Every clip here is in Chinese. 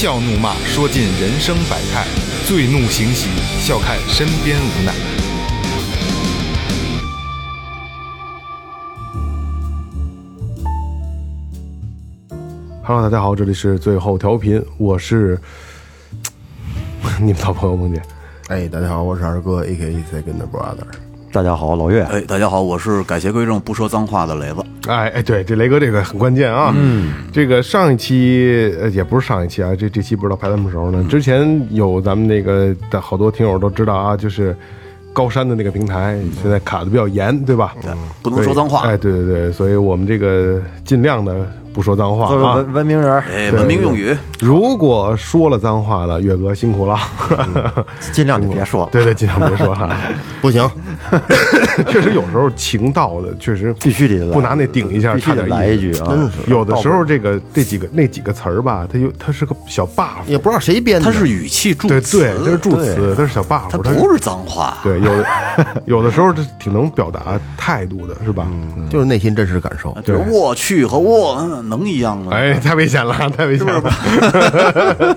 笑怒骂，说尽人生百态；醉怒行喜，笑看身边无奈。Hello，大家好，这里是最后调频，我是 你们老朋友梦姐。哎，大家好，我是二哥，A K A Second Brother。大家好，老岳。哎，大家好，我是改邪归正、不说脏话的雷子。哎哎，对，这雷哥这个很关键啊。嗯，这个上一期呃也不是上一期啊，这这期不知道排什么时候呢。之前有咱们那个的好多听友都知道啊，就是高山的那个平台现在卡的比较严，对吧？对不能说脏话哎，对对对，所以我们这个尽量的不说脏话啊。文文明人儿，哎，文明用语，如果说了脏话了，岳哥辛苦了。尽量就别说。对对，尽量别说哈。不行，确实有时候情到的，确实必须得来不拿那顶一下，差点来一句啊！有的时候这个这几个那几个词儿吧，它有它是个小 buff，也不知道谁编的。它是语气助对词，对，它是助词，它是小 buff，它它不是脏话。对有有的时候这挺能表达态度的，是吧？就是内心真实感受。比如我去和我嗯能一样吗？哎，太危险了，太危险了。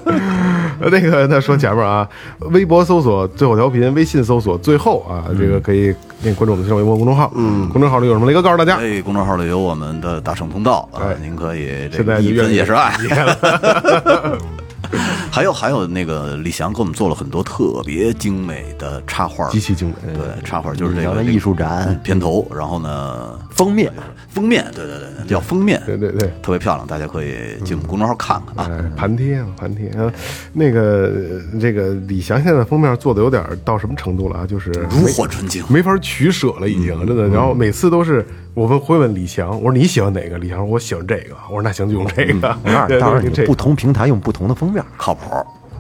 那个，那说前面啊，微博搜索最后调频，微信搜索最后啊，这个可以那关注我们的新浪微博公众号，嗯，公众号里有什么雷哥告诉大家。哎，公众号里有我们的大圣通道啊哎，您可以这现在个一分也是爱。还有还有那个李翔给我们做了很多特别精美的插画，极其精美对，插画就是这个艺术展片头，然后呢封面封面，对对对，叫封面，对对对。特别漂亮，大家可以进我们公众号看看啊。哎，盘贴啊，盘贴啊，那个呃这个李翔现在封面做的有点到什么程度了啊？就是炉火纯青，没法取舍了，已经真的。然后每次都是我问会问李翔，我说你喜欢哪个？李翔说我喜欢这个。我说那行就用这个。我告诉你，当然就这个你不同平台用不同的封面，靠谱。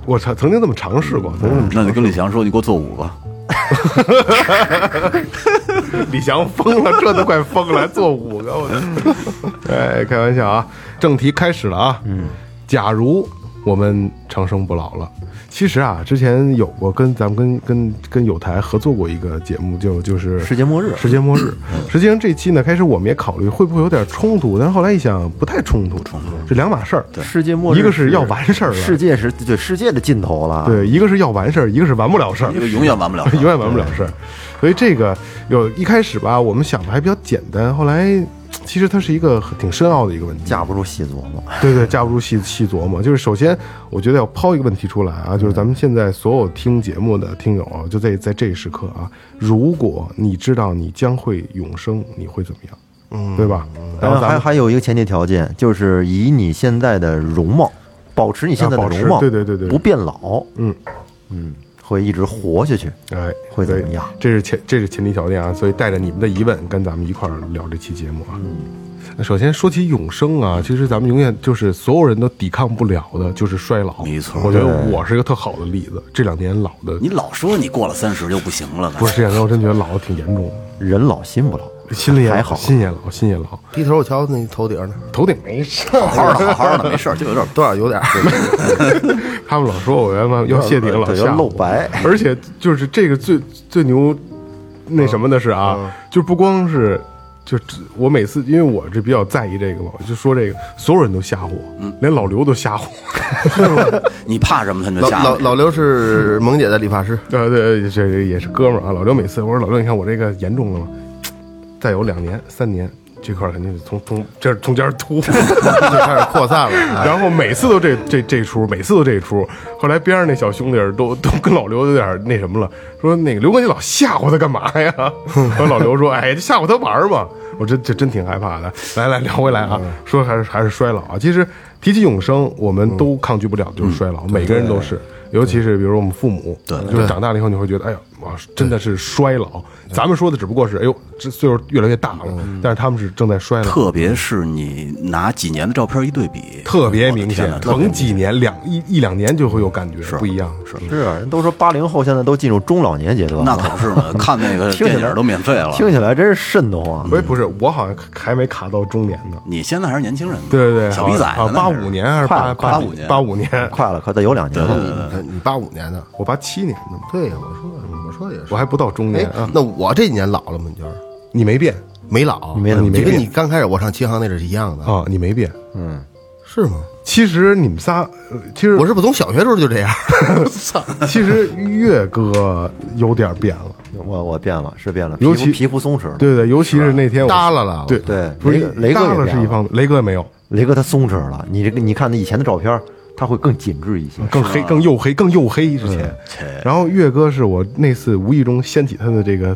我曾曾经这么尝试过，曾经这么那你跟李翔说，你给我做五个。李翔疯了，这都快疯了，还做五个，我的。哎，开玩笑啊！正题开始了啊。嗯，假如我们长生不老了，其实啊，之前有过跟咱们跟跟跟有台合作过一个节目，就就是世界末日世界末日。实际上这期呢，开始我们也考虑会不会有点冲突，但是后来一想，不太冲突，冲突这两码事儿。世界末日一个是要完事儿了世界是对世界的尽头了。，对，一个是要完事儿，一个是完不了事儿一。个永远完不了，永远完不了事儿。所以这个有一开始吧，我们想的还比较简单，后来其实它是一个挺深奥的一个问题。架不住细琢磨。对对，架不住细细琢磨。就是首先，我觉得要抛一个问题出来啊，就是咱们现在所有听节目的听友啊，就在在这一时刻啊，如果你知道你将会永生，你会怎么样？嗯，对吧？然后还还有一个前提条件，就是以你现在的容貌，保持你现在的容貌，对对对对不变老，嗯嗯，会一直活下去。哎，会怎么样这是前这是前提条件啊，所以带着你们的疑问跟咱们一块儿聊这期节目啊。嗯首先说起永生啊，其实咱们永远就是所有人都抵抗不了的，就是衰老。没错我觉得我是一个特好的例子。这两年老的你老说你过了三十就不行了，不是这两年，我真觉得老的挺严重的，人老心不老，心里也老还好心也老，心也老，低头我瞧那头顶呢，头顶没事。好好的，好好的，没事，就有点多少有点。他们老说我要要谢顶，老要露白而且就是这个最最牛那什么的是啊，就不光是。就只我每次，因为我这比较在意这个嘛，我就说这个，所有人都吓唬我，连老刘都吓唬我。你怕什么他就老吓唬。老老刘是萌姐的理发师，对，对，这这也是哥们儿啊。老刘每次我说老刘，你看我这个严重了吗？再有两年、三年，这块儿肯定是从从这儿中间突，就开始扩散了。然后每次都这这这出，每次都这出。后来边上那小兄弟都 都跟老刘有点那什么了，说那个刘哥你老吓唬他干嘛呀？然后老刘说，哎，吓唬他玩儿嘛。我真这真挺害怕的。来来聊回来啊，说还是还是衰老啊。其实提起永生，我们都抗拒不了，就是衰老，每个人都是。尤其是比如说我们父母，对，就是长大了以后你会觉得，哎呀，哇，真的是衰老。咱们说的只不过是，哎呦，这岁数越来越大了，但是他们是正在衰老，特别是你拿几年的照片一对比，特别明显甭几年两一一两年就会有感觉，不一样。是是啊，人都说八零后现在都进入中老年阶段了，那可是呢，看那个听起来电影都免费了。听起来真是瘆得慌。不是不是，我好像还没卡到中年呢。你现在还是年轻人呢，对对对，小逼崽啊，子，八五，年还是八八五年八五年？快了，快再有两年了。你八五年的，我八七年的，对呀，我说我说的也是。我还不到中哎年啊。，那我这几年老了吗？你觉得你没变没老？没你没变就跟你刚开始我上琴行那阵是一样的。啊，你没变，嗯是吗？其实你们仨，呃其实我是不是从小学时候就这样？操！其实岳哥有点变了，我我变了，是变了，尤其皮肤松弛了。对对，尤其是那天我耷拉了对对不是雷哥是一方面，雷哥没有，雷哥他松弛了，你这个你看他以前的照片，他会更紧致一些。更黑、更黝黑、更黝黑之前。然后岳哥是我那次无意中掀起他的这个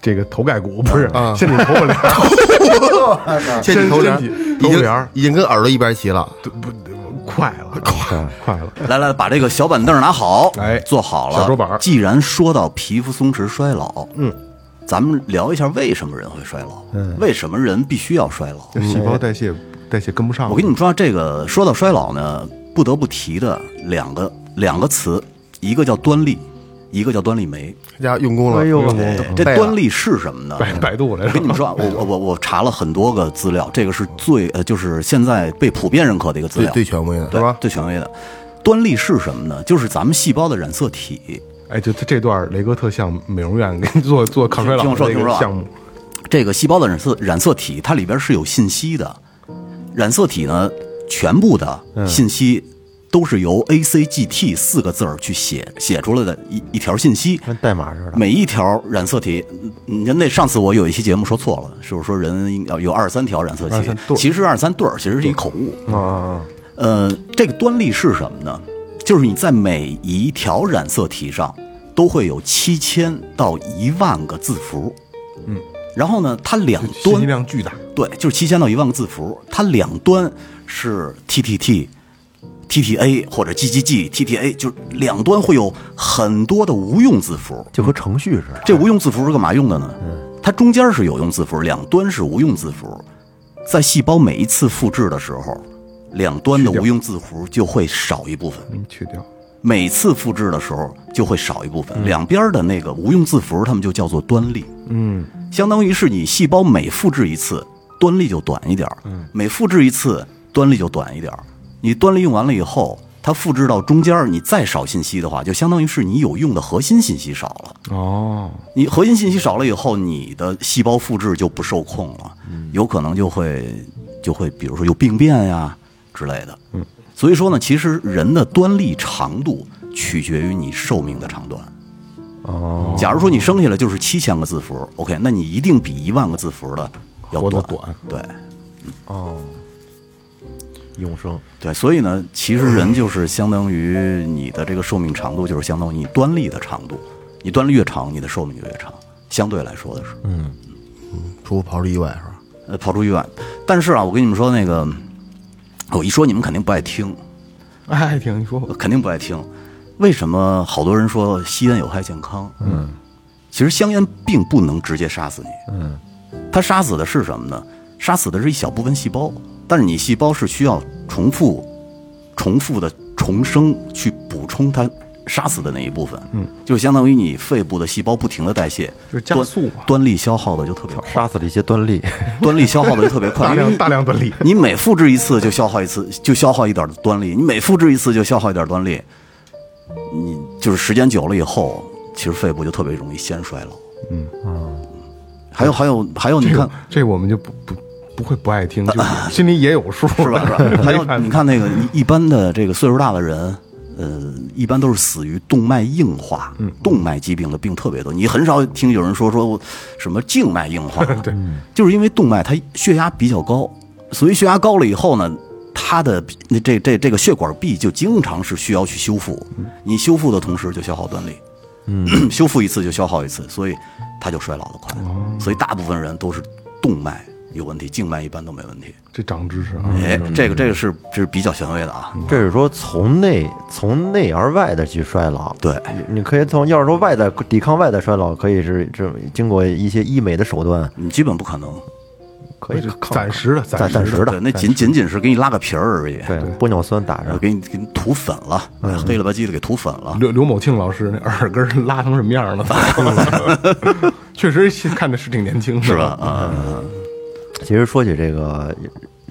这个头盖骨，不是啊掀起头发帘儿，牵起头帘儿，掀起已经头帘儿已经跟耳朵一边齐了。不 快了，快快了。来来，把这个小板凳拿好，哎坐好了。小桌板儿既然说到皮肤松弛衰老，嗯，咱们聊一下为什么人会衰老，嗯，为什么人必须要衰老？细胞代谢代谢跟不上。我跟你们说，这个说到衰老呢，不得不提的两个两个词，一个叫端粒，一个叫端粒酶。家用功了，哎呦用功这端粒是什么呢？百百度来着我跟你们说啊，我我我我查了很多个资料，这个是最呃，就是现在被普遍认可的一个资料，最权威的对是吧？最权威的。端粒是什么呢？就是咱们细胞的染色体。哎，就这这段雷哥特像美容院给你做做抗衰老听我说的这听我说啊个项目，这个细胞的染色染色体，它里边是有信息的。染色体呢，全部的信息都是由 A、C、G、T 四个字儿去写写出来的一一条信息。跟代码似的。每一条染色体，嗯你看那上次我有一期节目说错了，是不是说人要有二十三条染色体？其实二十三对儿其实是一口误。啊啊呃，这个端粒是什么呢？就是你在每一条染色体上都会有七千到一万个字符，嗯，然后呢，它两信息端量巨大，对，就是七千到一万个字符，它两端是 TTT、TTA 或者 GGG、TTA，就是两端会有很多的无用字符。就和程序似的。这无用字符是干嘛用的呢？它中间是有用字符，两端是无用字符。在细胞每一次复制的时候，两端的无用字符就会少一部分。嗯，去掉。每次复制的时候就会少一部分，两边的那个无用字符，它们就叫做端粒。嗯，相当于是你细胞每复制一次，端粒就短一点儿每复制一次，端粒就短一点儿你端粒用完了以后，它复制到中间儿，你再少信息的话，就相当于是你有用的核心信息少了。哦，你核心信息少了以后，你的细胞复制就不受控了，有可能就会就会比如说有病变呀之类的。嗯，所以说呢，其实人的端粒长度取决于你寿命的长短。哦，假如说你生下来就是七千个字符，OK，那你一定比一万个字符的要。短对哦，永生。对，所以呢，其实人就是相当于你的这个寿命长度，就是相当于你端粒的长度。你端粒越长，你的寿命就越长。相对来说的是，嗯嗯除跑出意外是吧？呃，跑出意外。但是啊，我跟你们说，那个我一说你们肯定不爱听，爱，听你说吧，肯定不爱听。为什么好多人说吸烟有害健康？嗯，其实香烟并不能直接杀死你。嗯，它杀死的是什么呢？杀死的是一小部分细胞，但是你细胞是需要重复、重复的重生去补充它杀死的那一部分。嗯，就相当于你肺部的细胞不停的代谢，就是加速嘛端粒消耗的就特别快，杀死了一些端粒。端粒消耗的就特别快，大量大量端粒，你每复制一次就消耗一次，就消耗一点端粒；你每复制一次就消耗一点端粒。你就是时间久了以后，其实肺部就特别容易先衰老。嗯还有还有还有，你看这我们就不不不会不爱听，就心里也有数，是吧？是吧？还有你看那个一一般的这个岁数大的人，呃，一般都是死于动脉硬化，动脉疾病的病特别多。你很少听有人说说什么静脉硬化，对，就是因为动脉它血压比较高，所以血压高了以后呢，它的那这这这个血管壁就经常是需要去修复，你修复的同时就消耗端粒，嗯，修复一次就消耗一次，所以它就衰老的快，所以大部分人都是动脉有问题，静脉一般都没问题。这长知识啊，哎，这个这个是这是比较权威的啊，这是说从内从内而外的去衰老。对，你可以从要是说外在抵抗外在衰老，可以是这经过一些医美的手段，你基本不可能，可以暂时的，暂时时的对，那仅仅仅是给你拉个皮儿而已，对玻尿酸打上。给你给你涂粉了，黑了吧唧的给涂粉了，刘刘某庆老师那耳根拉成什么样了？确实看着是挺年轻，是吧？啊，其实说起这个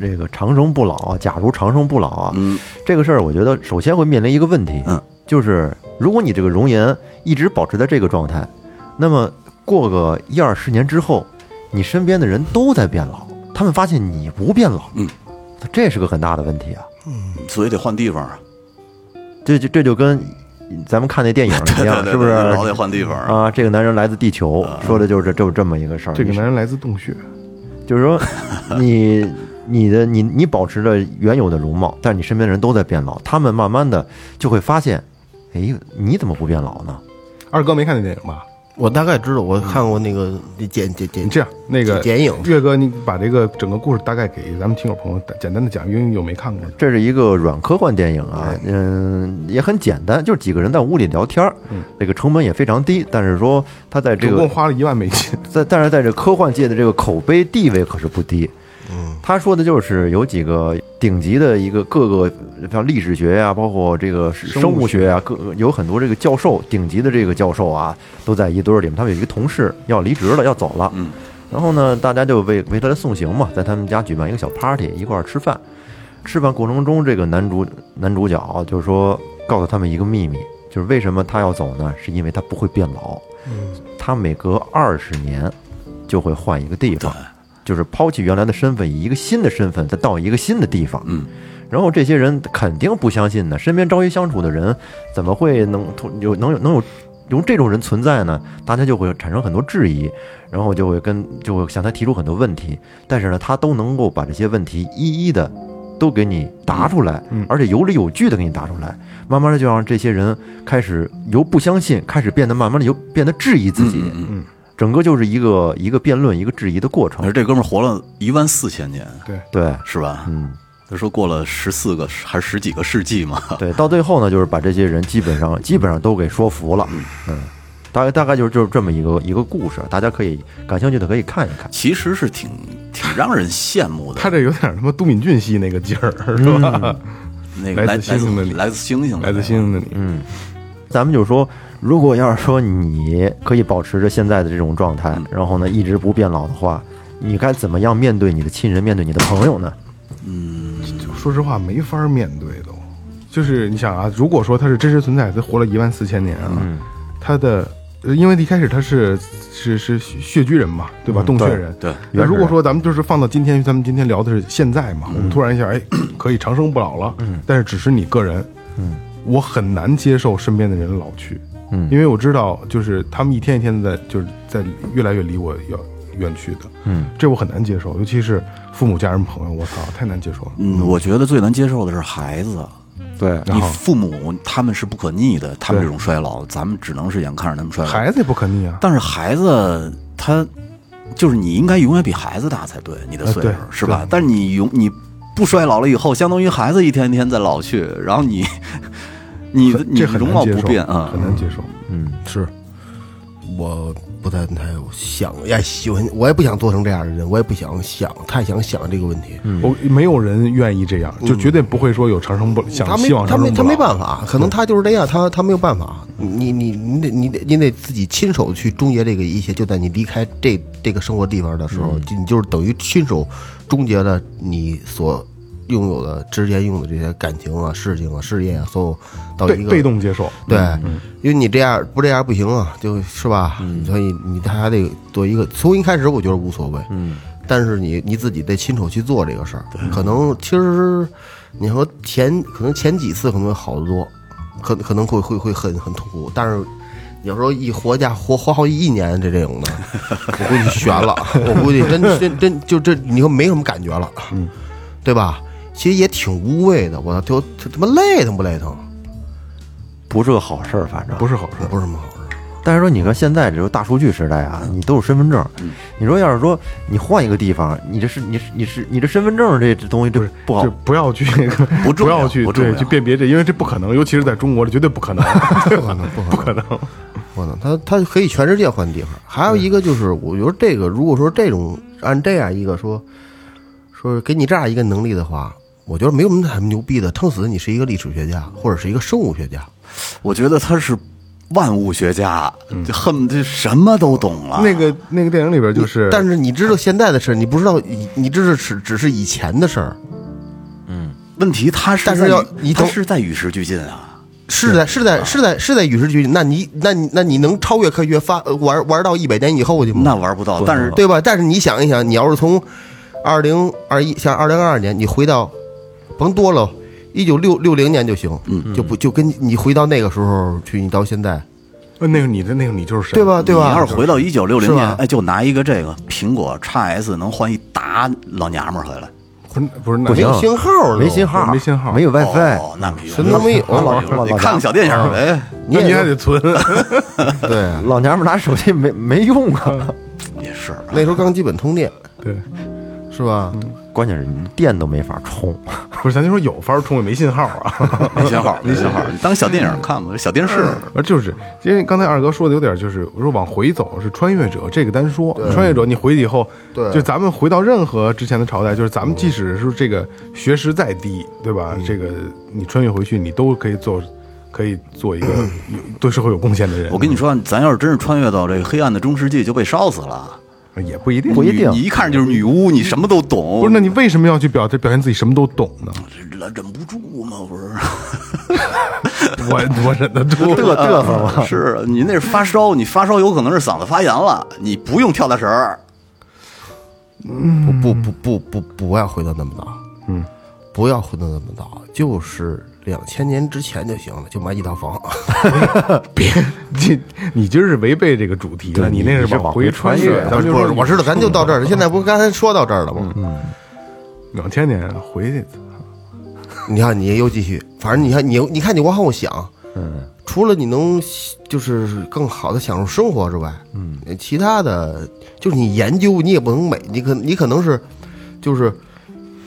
这个长生不老啊，假如长生不老啊，嗯，这个事儿，我觉得首先会面临一个问题，嗯，就是如果你这个容颜一直保持在这个状态，那么过个一二十年之后，你身边的人都在变老，他们发现你不变老，嗯，这是个很大的问题啊。嗯所以得换地方啊，这就这就跟咱们看那电影一样，是不是？老得换地方啊。啊，这个男人来自地球，说的就是就是这么一个事儿。这个男人来自洞穴，就是说，你你的你你保持着原有的容貌，但是你身边的人都在变老，他们慢慢的就会发现，哎，你怎么不变老呢？二哥没看那电影吧？我大概知道，我看过那个那剪剪剪这样，那个剪影。岳哥，你把这个整个故事大概给咱们听友朋友简单的讲，因为有没看过。这是一个软科幻电影啊，嗯，也很简单，就是几个人在屋里聊天儿，这个成本也非常低，但是说他在这个总共花了一万美金，在但是在这科幻界的这个口碑地位可是不低。他说的就是有几个顶级的一个各个像历史学呀、包括这个生物学。啊、各有很多这个教授，顶级的这个教授啊，都在一堆儿里面。他们有一个同事要离职了，要走了，嗯，然后呢，大家就为为他送行嘛，在他们家举办一个小 party，一块儿吃饭。吃饭过程中，这个男主男主角就是说告诉他们一个秘密，就是为什么他要走呢？是因为他不会变老，他每隔二十年就会换一个地方，就是抛弃原来的身份，以一个新的身份再到一个新的地方。嗯，然后这些人肯定不相信呢，身边朝夕相处的人怎么会能突有能有能有有这种人存在呢？大家就会产生很多质疑，然后就会跟就会向他提出很多问题，但是呢，他都能够把这些问题一一的都给你答出来，而且有理有据的给你答出来，慢慢的就让这些人开始由不相信开始变得慢慢的由变得质疑自己，嗯嗯整个就是一个一个辩论一个质疑的过程而。这哥们儿活了一万四千年，对，对，是吧？嗯。他说过了十四个还是十几个世纪嘛？对，到最后呢，就是把这些人基本上 基本上都给说服了，嗯，大概大概就是就是这么一个一个故事，大家可以感兴趣的可以看一看。其实是挺挺让人羡慕的。他这有点什么都敏俊系那个劲儿，是吧？那个来来自星星的你来自星星的来自星星的你，嗯，咱们就说，如果要是说你可以保持着现在的这种状态，然后呢一直不变老的话，你该怎么样面对你的亲人，面对你的朋友呢？嗯说实话没法面对都。就是你想啊，如果说他是真实存在，他活了一万四千年啊，他的。呃因为一开始他是是是穴居人嘛，对吧？洞穴人。对那如果说咱们就是放到今天，咱们今天聊的是现在嘛，我们突然一下，哎，可以长生不老了。嗯。但是只是你个人，嗯，我很难接受身边的人老去，嗯因为我知道，就是他们一天一天的在，就是在越来越离我要远去的，嗯，这我很难接受，尤其是父母、家人、朋友，我操，太难接受了。嗯，我觉得最难接受的是孩子。对，你父母他们是不可逆的，他们这种衰老，咱们只能是眼看着他们衰老。孩子也不可逆啊，但是孩子他就是你应该永远比孩子大才对，你的岁数、呃是吧？但是你永你不衰老了以后，相当于孩子一天一天在老去，然后你你的你这很容貌不变啊，很难接受。嗯，是，我不太太想呀，喜欢，我也不想做成这样的人，我也不想想太想想这个问题。我没有人愿意这样，就绝对不会说有长生不想他没希望他没他。没办法，可能他就是这样，他他没有办法。你你你得你得你得自己亲手去终结这个一切，就在你离开这这个生活地方的时候，就你就是等于亲手终结了你所拥有的之前拥有的这些感情啊、事情啊、事业啊，所有到一个被动接受，对，因为你这样不这样不行啊，就是吧？所以你他还得做一个从一开始我觉得无所谓，嗯，但是你你自己得亲手去做这个事儿，可能其实你说前可能前几次可能会好得多，可可能会会会很很痛苦，但是有时候一活家活活好一年这这种的，我估计悬了，我估计真真真就这你说没什么感觉了，嗯，对吧？其实也挺无谓的，我就就他妈累疼不累疼？不是个好事儿，反正不是好事。不是什么好事。但是说，你看现在这个大数据时代啊，你都有身份证。你说要是说你换一个地方，你这是你是你是你这身份证这这东西这不好就，不要去 不重要要去不要对去辨别这，因为这不可能，尤其是在中国，这绝对不可能，不可能，不可能，不可能。他他可以全世界换地方。还有一个就是，我觉得这个如果说这种按这样一个说说给你这样一个能力的话，我觉得没有什么很牛逼的。撑死你是一个历史学家或者是一个生物学家，我觉得他是万物学家，就恨不得什么都懂了。那个那个电影里边就是，但是你知道现在的事儿，你不知道以你这是只只是以前的事儿，问题他是但是要你懂他是在与时俱进啊。是在是在是在是在与时俱进。那你那你那你能超越科学发呃玩玩到一百年以后去吗？那玩不到，但是对吧？但是你想一想，你要是从二零二一像二零二二年，你回到甭多了，一九六六零年就行，嗯，就不就跟你回到那个时候去，你到现在，呃那个你的那个你就是谁，对？吧？对吧？你要是回到一九六零是吧年，哎，就拿一个这个苹果 x S 能换一大老娘们儿回来，不是不是那不行没信号了，没信号，没信号没有 WiFi，哦，那没什么都没有老老你看个小电影呗，那你还得存，对，老娘们拿手机没没用啊，也是。那时候刚基本通电，对，是吧？关键是你电都没法充，不是咱就说有法充也没信号啊。没信号，没信号，你当小电影看吧，小电视。而就是因为刚才二哥说的有点就是，我说往回走是穿越者，这个单说穿越者，你回去以后，对就咱们回到任何之前的朝代，就是咱们即使是这个学识再低，对吧？这个你穿越回去，你都可以做，可以做一个有对社会有贡献的人。我跟你说，咱要是真是穿越到这个黑暗的中世纪，就被烧死了。也不一定，不一定你一看就是女巫，你什么都懂。不是？那你为什么要去表表现自己什么都懂呢？忍忍不住嘛，不是？我我忍得住，嘚嘚瑟嘛，是啊你那是发烧，你发烧有可能是嗓子发炎了，你不用跳大神儿。不不不不不不要回到那么早，嗯，不要回到那么早，就是两千年之前就行了，就买一套房。别你你今儿是违背这个主题了，你那是往回穿穿越不是，我知道，咱就到这儿。现在不是刚才说到这儿了吗？嗯，两千年回去，你看你又继续，反正你看你你看你往后想，嗯，除了你能就是更好的享受生活之外，嗯，其他的就是你研究你也不能美你可你可能是就是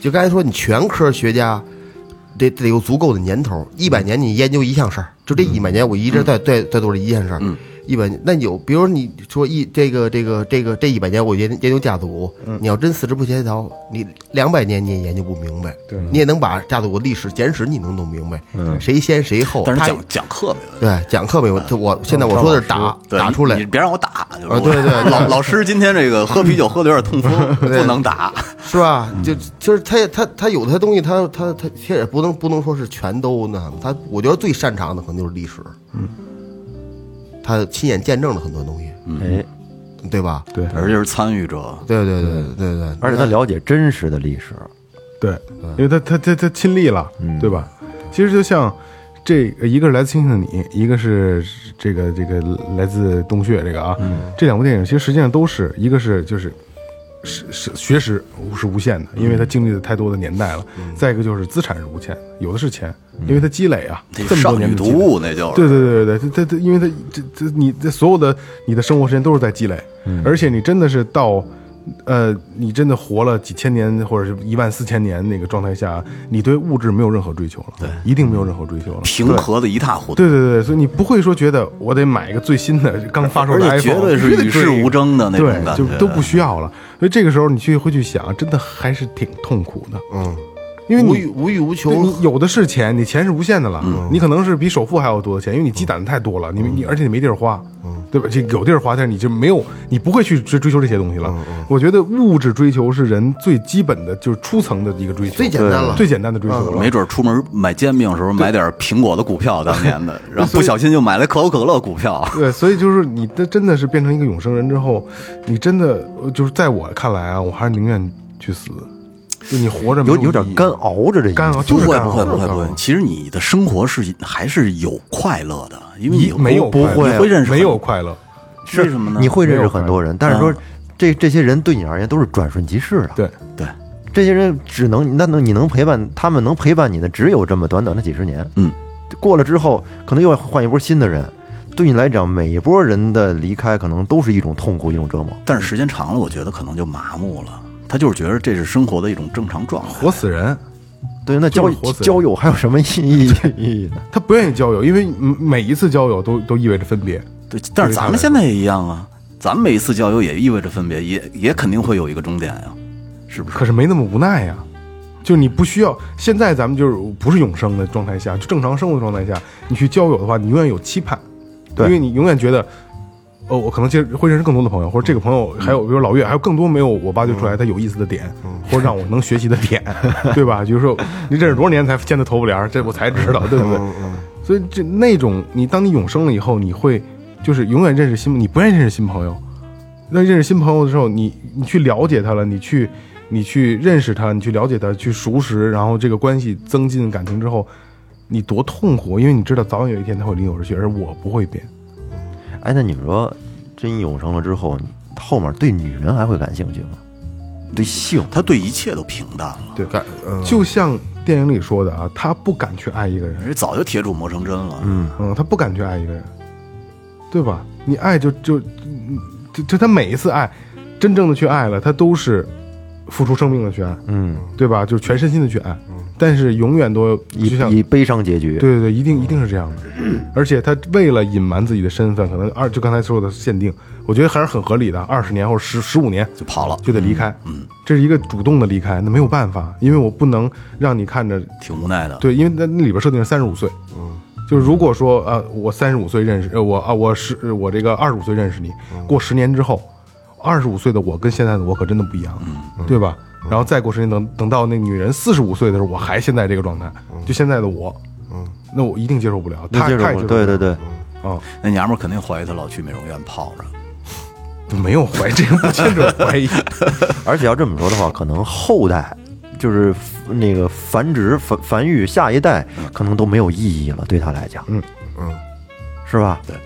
就刚才说你全科学家得得有足够的年头，一百年你研究一项事儿，就这一百年我一直在在在做这一件事儿，嗯。一百年，那有，比如你说一这个这个这个这一百年我研研究家族，你要真四肢不协调，你两百年你也研究不明白，对你也能把家族历史简史你能弄明白，谁先谁后，但是讲讲课没问题。对讲课没问题，我现在我说的是打打出来你，别让我打。就是啊对对对 老老师今天这个喝啤酒喝的有点痛风，不能打。是吧？就就是他也他他有的东西他他他他也不能不能说是全都那什么，他我觉得最擅长的可能就是历史，嗯，他亲眼见证了很多东西，哎，对吧？对。而且是参与者，对对对对。对，而且他了解真实的历史，对，因为他他他他亲历了，对吧？其实就像这一个是来自星星的你，一个是这个这个来自洞穴这个啊，这两部电影其实实际上都是一个是就是是是学识是无限的，因为他经历了太多的年代了；再一个就是资产是无限的，有的是钱，因为他积累啊，这这么多年的积累。物那就是。对对对对对，他他因为他这这你这所有的你的生活时间都是在积累，而且你真的是到，呃，你真的活了几千年或者是一万四千年那个状态下，你对物质没有任何追求了，对，一定没有任何追求了。平和的一塌糊涂，对对对，所以你不会说觉得我得买一个最新的刚发售的 iPhone，绝对是与世无争的那种对，感觉，就都不需要了。所以这个时候你去会去想，真的还是挺痛苦的，嗯，因为你无欲无欲无求，你有的是钱，你钱是无限的了，你可能是比首富还要多的钱，因为你积攒的太多了，你你而且你没地儿花，对吧？这有地儿花，但是你就没有，你不会去追追求这些东西了。我觉得物质追求是人最基本的，就是初层的一个追求，最简单了最简单的追求了。没准出门买煎饼的时候买点苹果的股票，当年的，然后不小心就买了可口可乐股票。对，所以就是你的真的是变成一个永生人之后，你真的就是在我看来啊，我还是宁愿去死。就你活着有有点干熬着这干熬，不就是干熬会不会不会不会，其实你的生活是还是有快乐的，因为你没有不会会认识没有快乐，为什么呢？你会认识很多人，但是说这这些人对你而言都是转瞬即逝的。对，对，这些人只能那能你能陪伴他们能陪伴你的只有这么短短的几十年。嗯，过了之后可能又要换一波新的人，对你来讲每一波人的离开可能都是一种痛苦一种折磨。但是时间长了，我觉得可能就麻木了。他就是觉得这是生活的一种正常状态。活死人。对，那交就是活死人交友还有什么意义意义呢？他不愿意交友，因为嗯每一次交友都都意味着分别。对，但是咱们现在也一样啊，咱们每一次交友也意味着分别，也也肯定会有一个终点呀，是不是？可是没那么无奈呀。就你不需要，现在咱们就是不是永生的状态下，就正常生活的状态下，你去交友的话，你永远有期盼，对因为你永远觉得，哦，我可能接会认识更多的朋友，或者这个朋友还有，比如老岳，还有更多没有我挖掘出来他有意思的点，或者让我能学习的点，对吧？就是说，你认识多少年才见的头不帘儿，这我才知道，对不对？所以这那种，你当你永生了以后，你会就是永远认识新，你不愿意认识新朋友。那认识新朋友的时候，你你去了解他了，你去你去认识他，你去了解他，去熟识，然后这个关系增进感情之后，你多痛苦，因为你知道早晚有一天他会离我而去，而我不会变。哎，那你们说，真永生了之后，后面对女人还会感兴趣吗？对性，他对一切都平淡了，对，感嗯就像电影里说的啊，他不敢去爱一个人，人家早就铁杵磨成针了。嗯，嗯，他不敢去爱一个人，对吧？你爱就就嗯就就他每一次爱，真正的去爱了，他都是付出生命的去爱，嗯，对吧？就是全身心的去爱，但是永远都以就像以悲伤结局。对对对，一定一定是这样的。而且他为了隐瞒自己的身份，可能二就刚才说的限定，我觉得还是很合理的，二十年或者十十五年就跑了，就得离开，嗯，这是一个主动的离开，那没有办法，因为我不能让你看着挺无奈的。对，因为那那里边设定是三十五岁，嗯，就是如果说呃，我三十五岁认识，呃，我啊，我是呃我这个二十五岁认识你，过十年之后，二十五岁的我跟现在的我可真的不一样，对吧？然后再过十年，等等到那女人四十五岁的时候，我还现在这个状态，就现在的我，嗯，那我一定接受不了，他接受不了，对对对，啊，那娘们儿肯定怀疑他老去美容院泡着。就没有怀疑，这个不牵扯怀疑，而且要这么说的话，可能后代就是那个繁殖、繁繁育下一代，可能都没有意义了，对他来讲，嗯嗯，是吧？对。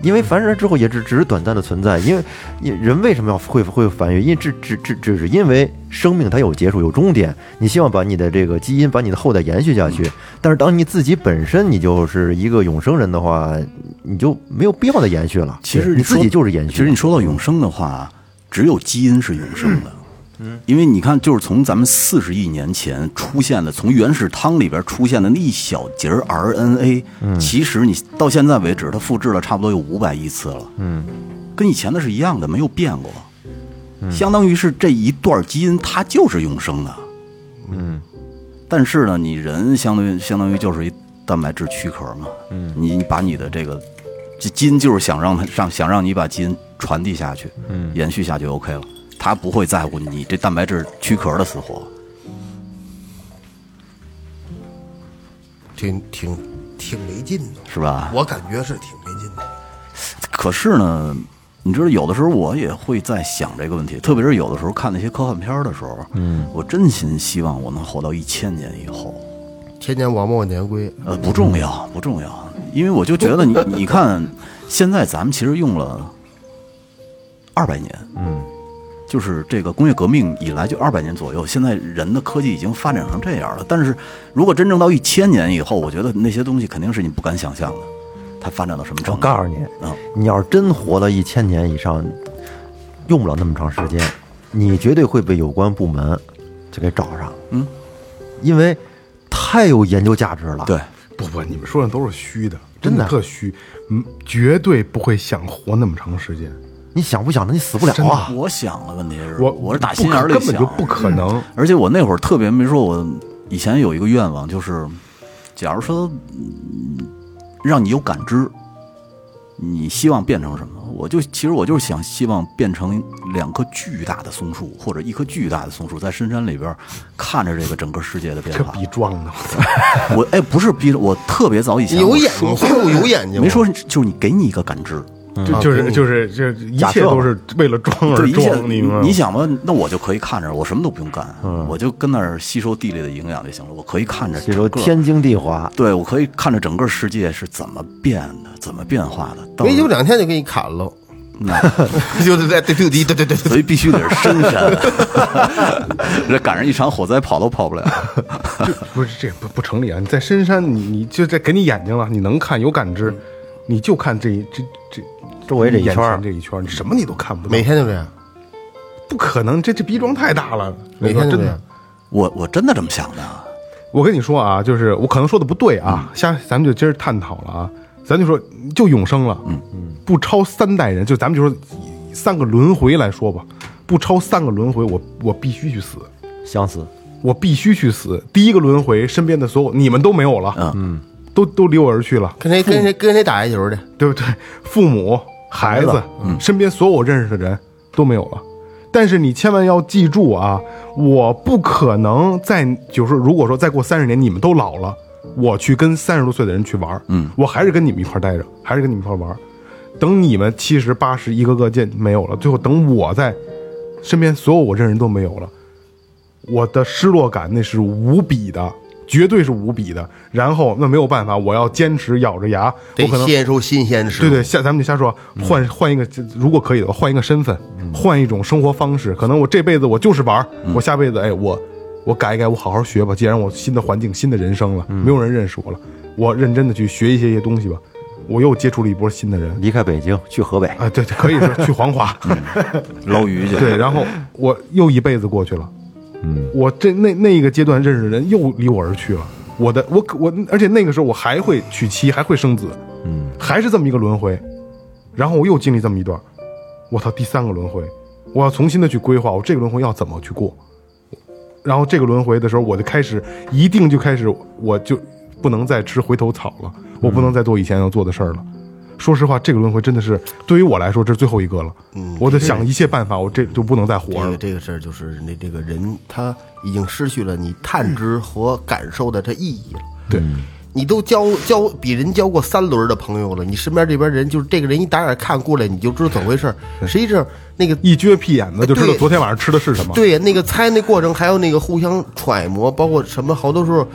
因为繁殖之后也只只是短暂的存在，因为因人为什么要会会繁育？因为只只只只是因为生命它有结束有终点，你希望把你的这个基因把你的后代延续下去。但是当你自己本身你就是一个永生人的话，你就没有必要再延续了。其实说你自己就是延续。其实你说到永生的话，只有基因是永生的。嗯，因为你看，就是从咱们四十亿年前出现的，从原始汤里边出现的那一小节 RNA，其实你到现在为止，它复制了差不多有五百亿次了。嗯，跟以前的是一样的，没有变过。相当于是这一段基因它就是永生的。嗯，但是呢，你人相当于相当于就是一蛋白质躯壳嘛。嗯，你你把你的这个这基因就是想让它让想让你把基因传递下去，嗯，延续下去 OK 了，他不会在乎你这蛋白质躯壳的死活。挺挺挺没劲的，是吧？我感觉是挺没劲的。可是呢，你知道，有的时候我也会在想这个问题，特别是有的时候看那些科幻片的时候，嗯，我真心希望我能活到一千年以后。千年王八万年龟，呃，不重要，不重要，因为我就觉得你，你看，现在咱们其实用了二百年，嗯，就是这个工业革命以来就二百年左右，现在人的科技已经发展成这样了。但是如果真正到一千年以后，我觉得那些东西肯定是你不敢想象的，它发展到什么程度？我告诉你，嗯你要是真活到一千年以上，用不了那么长时间，你绝对会被有关部门就给找上。嗯，因为太有研究价值了。对，不不，你们说的都是虚的，真的的特虚，嗯，绝对不会想活那么长时间。你想不想的，你死不了啊！我想了，问题是我我是打心眼里想，根本就不可能。而且我那会儿特别没说，我以前有一个愿望，就是假如说，嗯，让你有感知，你希望变成什么？我就其实我就是想希望变成两棵巨大的松树，或者一棵巨大的松树，在深山里边看着这个整个世界的变这化。逼装的，我哎，不是逼着我，特别早以前有眼睛，松树有眼睛，没说就是你给你一个感知，就就是就是这一切都是为了装而对，一切装，你明白吗？你想吧，那我就可以看着，我什么都不用干，我就跟那儿吸收地里的营养就行了。我可以看着吸收天经地华。对，我可以看着整个世界是怎么变的，怎么变化的。没就两天就给你砍了，就是在对对对对对对所以必须得是深山，这赶上一场火灾跑都跑不了。不是这不不成立啊！你在深山，你你就在给你眼睛了，你能看有感知，你就看这一这这周围这一圈儿。这一圈儿，你什么你都看不到。每天就这样，不可能，这这逼装太大了。每天真的。。我我真的这么想的，我跟你说啊，就是我可能说的不对啊，下咱们就今儿探讨了啊，咱就说就永生了，嗯。嗯，不超三代人，就咱们就说三个轮回来说吧，不超三个轮回，我我必须去死，想死，我必须去死。第一个轮回，身边的所有你们都没有了，嗯。嗯，都都离我而去了，跟谁跟谁跟谁打台球去？对不对？父母、孩子，嗯身边所有认识的人都没有了。但是你千万要记住啊，我不可能在就是如果说再过三十年你们都老了，我去跟三十多岁的人去玩，嗯，我还是跟你们一块待着，还是跟你们一块玩。等你们七十八十一个个见没有了，最后等我在身边所有我认识人都没有了，我的失落感那是无比的，绝对是无比的。然后那没有办法，我要坚持咬着牙，得我可能先受新鲜事。对对，下咱们就瞎说，换换一个，如果可以的话，换一个身份，换一种生活方式。可能我这辈子我就是玩，我下辈子哎，我我改一改，我好好学吧。既然我新的环境、新的人生了，没有人认识我了，我认真的去学一些一些东西吧。我又接触了一波新的人离开北京去河北，啊，对，对可以说去黄华，捞鱼去。对，然后我又一辈子过去了，嗯，我这那那一个阶段认识的人又离我而去了。我的我我，而且那个时候我还会娶妻，还会生子，嗯，还是这么一个轮回。然后我又经历这么一段，我操，第三个轮回，我要重新的去规划我这个轮回要怎么去过。然后这个轮回的时候，我就开始一定就开始，我就不能再吃回头草了，我不能再做以前要做的事儿了。说实话，这个轮回真的是对于我来说，这是最后一个了。嗯我得想一切办法，我这就不能再活了这个。这个事儿就是那这个人他已经失去了你探知和感受的这意义了。对，你都交交比人交过三轮的朋友了，你身边这边人就是这个人一打眼看过来，你就知道怎么回事儿。实际上那个一撅屁眼子就知道昨天晚上吃的是什么。对那个猜那过程，还有那个互相揣摩，包括什么，好多时候，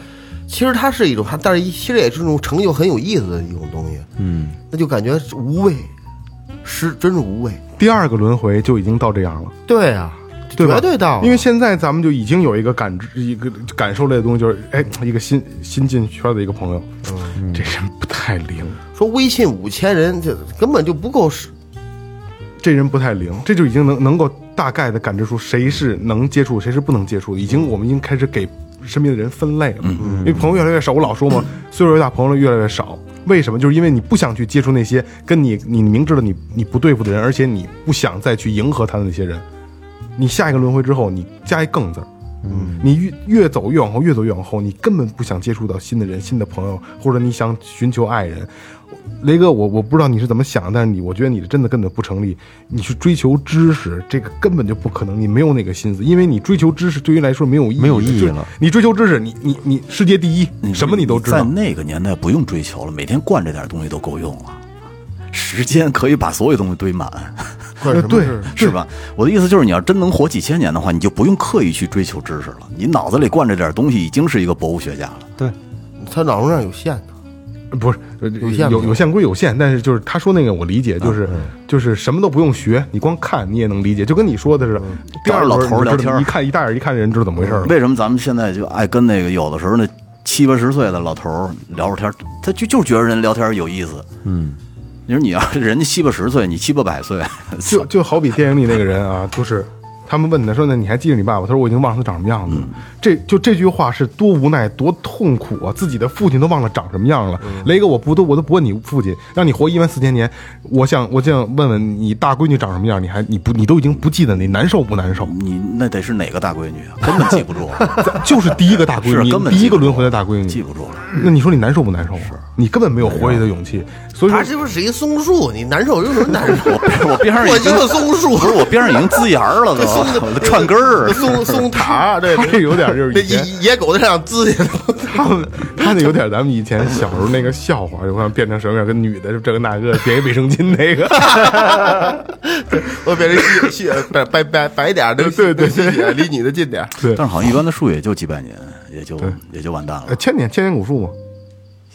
其实它是一种，它但是其实也是一种成就很有意思的一种东西。嗯，那就感觉无味，是真是无味。第二个轮回就已经到这样了，对啊，对？绝对到了，因为现在咱们就已经有一个感知、一个感受类的东西，就是哎，一个新新进圈的一个朋友，嗯这人不太灵，说微信五千人，这根本就不够使。这人不太灵，这就已经能能够大概的感知出谁是能接触，谁是不能接触，已经我们已经开始给身边的人分类了。因为朋友越来越少，我老说嘛，岁数越大，朋友越来越少。为什么？就是因为你不想去接触那些跟你你明知道你你不对付的人，而且你不想再去迎合他的那些人。你下一个轮回之后，你加一更字儿，嗯，你越越走越往后，越走越往后，你根本不想接触到新的人、新的朋友，或者你想寻求爱人。雷哥，我我不知道你是怎么想，但是你，我觉得你真的根本不成立。你去追求知识，这个根本就不可能，你没有那个心思，因为你追求知识对于来说没有意义，没有意义了。你追求知识，你你你世界第一，什么你都知道在。那个年代不用追求了，每天惯这点东西都够用了。时间可以把所有东西堆满，对是吧？我的意思就是，你要真能活几千年的话，你就不用刻意去追求知识了。你脑子里灌着点东西，已经是一个博物学家了。对，他脑容量有限的，不是呃有限有有限归有限，但是就是他说那个我理解，就是就是什么都不用学，你光看你也能理解，就跟你说的似的。第二老头聊天一看一大眼一看人知道怎么回事了。为什么咱们现在就爱跟那个有的时候那七八十岁的老头儿聊会天，他就就觉得人聊天有意思。嗯，你说你要是人家七八十岁，你七八百岁，就就好比电影里那个人啊，就是他们问他说：“那你还记得你爸爸？”他说：“我已经忘了他长什么样子了。这就这句话是多无奈、多痛苦啊！自己的父亲都忘了长什么样了。雷哥，我不都我都不问你父亲，让你活一万四千年，我想我就想问问你大闺女长什么样，你还你不你都已经不记得，你难受不难受？你那得是哪个大闺女啊？根本记不住了，就是第一个大闺女，根本第一个轮回的大闺女，记不住了。那你说你难受不难受？是你根本没有活下去的勇气。所以说他是不是一松树？你难受有什么难受？我边上已经我就是松树，不是我边上已经滋芽了 都，串根儿。松松塔，对，这有点就是野野狗在上滋去了。他们他那有点咱们以前小时候那个笑话，就看变成什么样，跟女的就这个那个变一卫生巾那个，我变成吸吸白白白白点儿的，对对吸血离女的近点儿。对，但是好像一般的树也就几百年，也就也就完蛋了呃。千年千年古树嘛，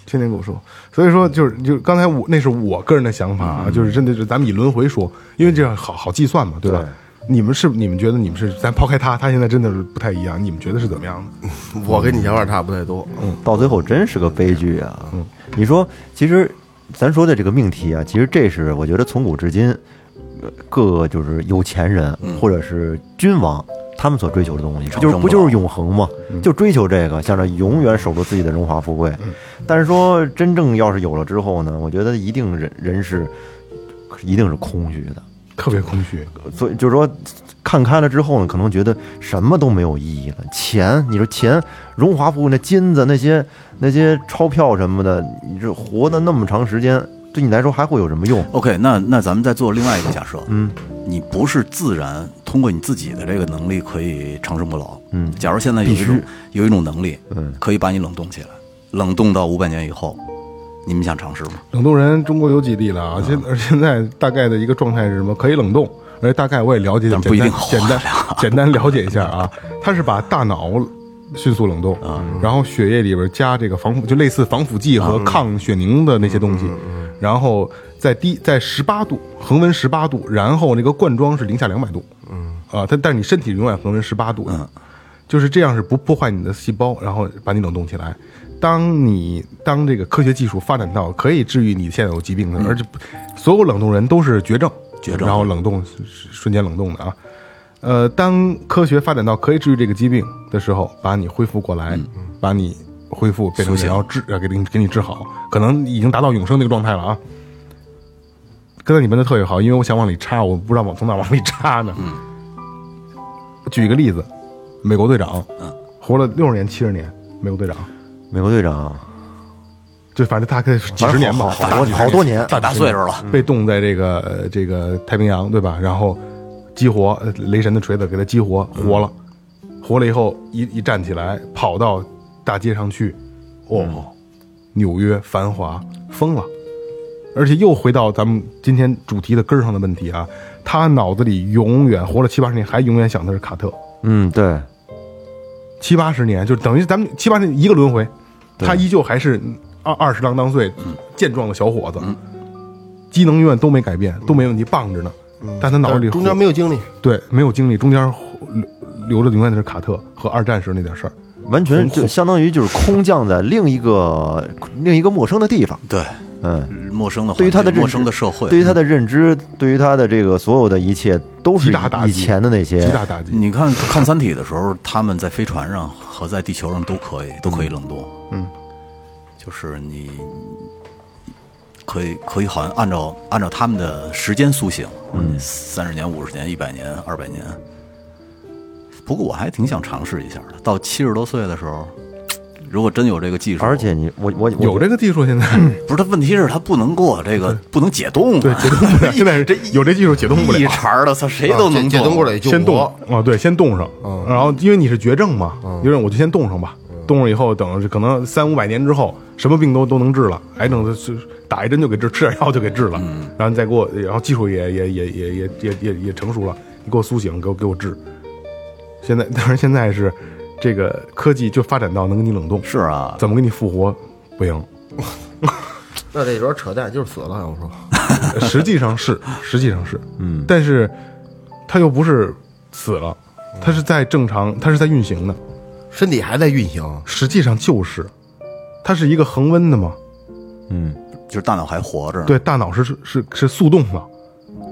千年古树。所以说就是就刚才我那是我个人的想法啊，就是真的是咱们以轮回说，因为这样好好计算嘛，对吧？你们是你们觉得你们是咱抛开他，他现在真的是不太一样，你们觉得是怎么样的？我跟你想法差不太多。嗯到最后真是个悲剧啊！嗯你说，其实咱说的这个命题啊，其实这是我觉得从古至今，呃各个就是有钱人或者是君王。他们所追求的东西，长就是不就是永恒吗？就追求这个，想着永远守住自己的荣华富贵。但是说真正要是有了之后呢，我觉得一定人人是一定是空虚的。特别空虚，所以就是说，看开了之后呢，可能觉得什么都没有意义了。钱，你说钱，荣华富贵，那金子，那些那些钞票什么的，你这活的那么长时间，对你来说还会有什么用？OK，那那咱们再做另外一个假设，嗯，你不是自然通过你自己的这个能力可以长生不老，嗯。假如现在有一种有一种能力，嗯，可以把你冷冻起来，冷冻到五百年以后，你们想尝试吗？冷冻人中国有几例了啊？现而 现在大概的一个状态是什么？可以冷冻，而且大概我也了解，但不一定活简单简单了解一下啊，它是把大脑迅速冷冻，然后血液里边加这个防腐，就类似防腐剂和抗血凝的那些东西，然后在低在十八度恒温十八度，然后那个灌装是零下两百度，嗯。啊，它但是你身体永远恒温十八度。嗯，就是这样是不破坏你的细胞，然后把你冷冻起来。当你当这个科学技术发展到可以治愈你现在有疾病的，而且所有冷冻人都是绝症，绝症。然后冷冻瞬间冷冻的啊。呃，当科学发展到可以治愈这个疾病的时候，把你恢复过来，把你恢复变成想要治啊给你给你治好，可能已经达到永生那个状态了啊。刚才你问的特别好，因为我想往里插，我不知道往从哪往里插呢。嗯，举一个例子，美国队长，嗯，活了六十年、七十年，美国队长，美国队长 就反正大概几十年吧，好多好多年，大大岁数了，被冻在这个呃这个太平洋，对吧？然后激活呃雷神的锤子给他激活活了，活了以后一一站起来，跑到大街上去，哦，纽约繁华疯了，而且又回到咱们今天主题的根儿上的问题啊，他脑子里永远活了七八十年，还永远想的是卡特，嗯，对，七八十年就等于咱们七八年一个轮回，他依旧还是二二十郎当岁健壮的小伙子，机能永远都没改变，都没问题，棒着呢。但他脑子里中间没有经历，对没有经历，中间留留着的永远的是卡特和二战时那点事儿。完全就相当于就是空降在另一个另一个陌生的地方，对，嗯，陌生的对于他的陌生的社会，对于他的认知，对于他的这个所有的一切，都是以前的那些极大打击。你看看《三体》的时候，他们在飞船上和在地球上都可以，都可以冷冻。嗯，就是你可以可以好像按照按照他们的时间苏醒，嗯，三十年、五十年、一百年、二百年。不过我还挺想尝试一下的，到七十多岁的时候，如果真有这个技术，而且你我我我有这个技术，现在？不是他问题是他不能给我这个不能解冻啊，对解冻不了，现在是 这有这技术解冻不了。一。茬的，操，谁都能啊解解冻过来就先冻。活啊，对，先冻上，然后因为你是绝症嘛，因为我就先冻上吧，冻上以后，等可能三五百年之后，什么病都都能治了，癌症是打一针就给治，吃点药就给治了，然后你再给我，然后技术也也也也也也也也成熟了，你给我苏醒，给我给我治。现在，当然现在是这个科技就发展到能给你冷冻，是啊，怎么给你复活不行，那这有点扯淡，就是死了。我说实际上是，实际上是，嗯，但是他又不是死了，他是在正常，他是在运行的。身体还在运行，实际上就是，它是一个恒温的嘛，嗯，就是大脑还活着。对，大脑是是是是速冻的，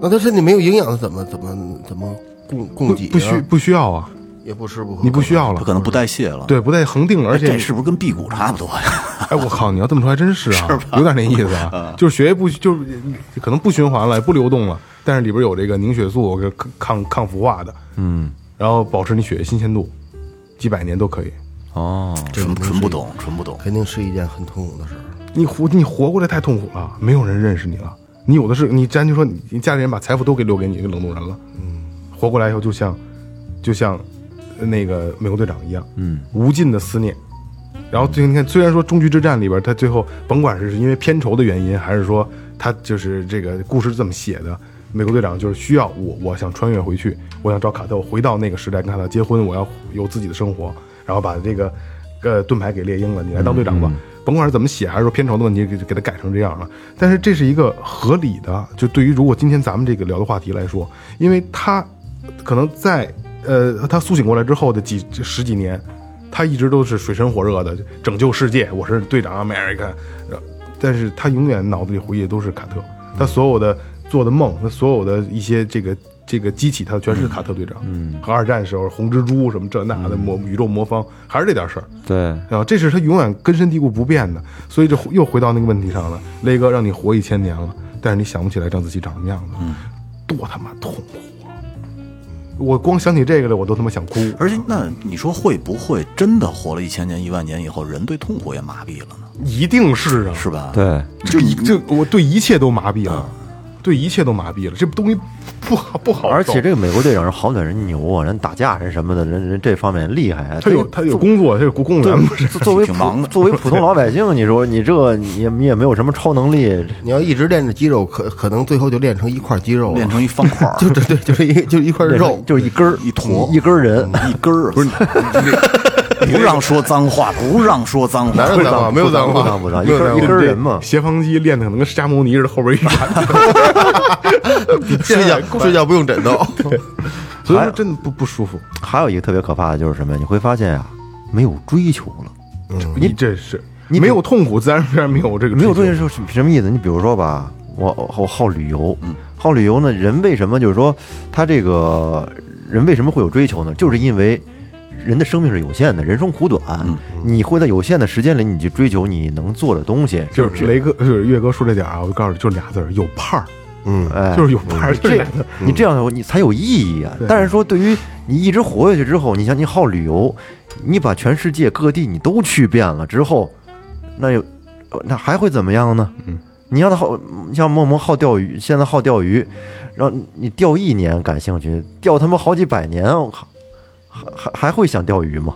那他身体没有营养，怎么怎么怎么供供给啊？不需不需要啊，也不吃不喝，你不需要了，他可能不代谢了。对，不带恒定了，而哎，且这是不是跟辟谷差不多呀？哎，我靠，你要这么说还真是啊，有点那意思啊，就是血液不就是可能不循环了，不流动了，但是里边有这个凝血素抗抗抗腐化的，嗯，然后保持你血液新鲜度，几百年都可以。哦，纯纯不懂，纯不懂。肯定是一件很痛苦的事儿。你活你活过来太痛苦了，没有人认识你了。你有的是，你咱就说你你家里人把财富都给留给你，给冷冻人了。嗯，活过来以后就像就像那个美国队长一样，嗯，无尽的思念。然后最后你看，虽然说终局之战里边，他最后甭管是因为片酬的原因，还是说他就是这个故事是这么写的，美国队长就是需要我，我想穿越回去，我想找卡特，回到那个时代跟卡特结婚，我要有自己的生活，然后把这个呃盾牌给猎鹰了，你来当队长吧。甭管是怎么写，还是说片酬的问题，给给他改成这样了。但是这是一个合理的，就对于如果今天咱们这个聊的话题来说，因为他可能在呃他苏醒过来之后的几十几年，他一直都是水深火热的拯救世界，我是队长 America，呃但是他永远脑子里回忆的都是卡特，他所有的做的梦，他所有的一些这个这个激起他的全是卡特队长，嗯，和二战时候红蜘蛛什么这那的魔宇宙魔方，还是这点事儿，对，啊，这是他永远根深蒂固不变的，所以就又回到那个问题上了。雷哥让你活一千年了，但是你想不起来章子琪长什么样子，多他妈痛苦。啊！我光想起这个来，我都他妈想哭。而且，那你说会不会真的活了一千年、一万年以后，人对痛苦也麻痹了呢？一定是啊，是吧？对，就一就我对一切都麻痹了，对一切都麻痹了。这东西不好不好，而且这个美国队长是好歹人牛啊，人打架人什么的，人人这方面厉害啊。他有他有工作，他有公公务员不是？作作为挺忙的作为普通老百姓，你说你这你也你也没有什么超能力，你要一直练着肌肉，可可能最后就练成一块肌肉，练成一方块儿，就对对，就是一就一块肉，就是一根儿一坨一根儿人，一根儿，不 是不让说脏话，不让说脏话哪。有脏话？没有脏话，不脏不脏没有脏话一根儿人嘛斜方肌练的可能跟释迦牟尼似的，后边一转。睡觉 睡觉不用枕头，所以说真的不不舒服。还有一个特别可怕的就是什么呀？你会发现啊，没有追求了，你这是你没有痛苦，自然而然没有这个没有追求。是什么意思？你比如说吧，我我好旅游，好旅游呢，人为什么就是说他这个人为什么会有追求呢？就是因为人的生命是有限的，人生苦短，你会在有限的时间里，你去追求你能做的东西，就是雷哥，就是岳哥说这点啊，我告诉你，就俩字儿，有盼儿，嗯，哎，就是有盼儿，就这俩字儿。你这样你才有意义啊！但是说，对于你一直活下去之后，你像你好旅游，你把全世界各地你都去遍了之后，那有那还会怎么样呢？嗯，你让他好，像默默好钓鱼，现在好钓鱼，然后你钓一年感兴趣，钓他妈好几百年，我靠，还还还会想钓鱼吗？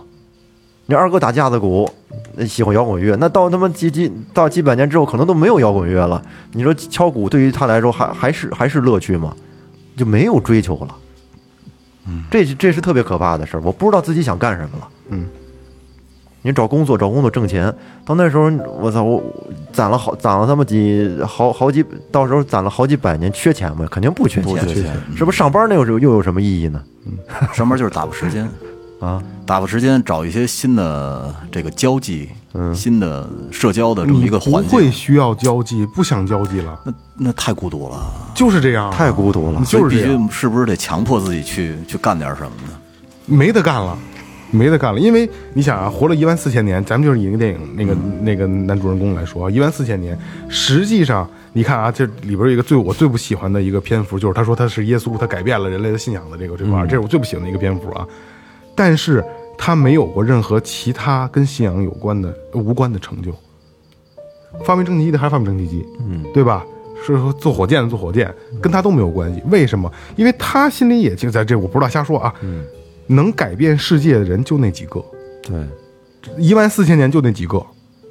你二哥打架子鼓，呃喜欢摇滚乐，那到他妈几几到几百年之后，可能都没有摇滚乐了。你说敲鼓对于他来说还还是还是乐趣吗？就没有追求了。嗯，这是这是特别可怕的事儿。我不知道自己想干什么了。嗯，你找工作找工作挣钱，到那时候我操，我我攒了好攒了他妈几好好几，到时候攒了好几百年，缺钱吗？肯定不缺钱。不缺钱，是不是上班那有时候又有什么意义呢？上班就是打发时间，啊，打发时间，找一些新的这个交际，嗯新的社交的这么一个不环境，会需要交际，不想交际了，那那太孤独了。就是这样啊，太孤独了。就是必，须是不是得强迫自己去去干点什么呢？没得干了。没得干了，因为你想啊，活了一万四千年，咱们就是以那个电影那个、那个男主人公来说，一万四千年，实际上你看啊，这里边有一个最我最不喜欢的一个篇幅，就是他说他是耶稣，他改变了人类的信仰的这个这块儿，这是我最不喜欢的一个篇幅啊。但是他没有过任何其他跟信仰有关的无关的成就。发明蒸汽机的还是发明蒸汽机，嗯，对吧？是说做火箭的做火箭，跟他都没有关系。为什么？因为他心里也就在这，我不知道瞎说啊。能改变世界的人就那几个，对，一万四千年就那几个，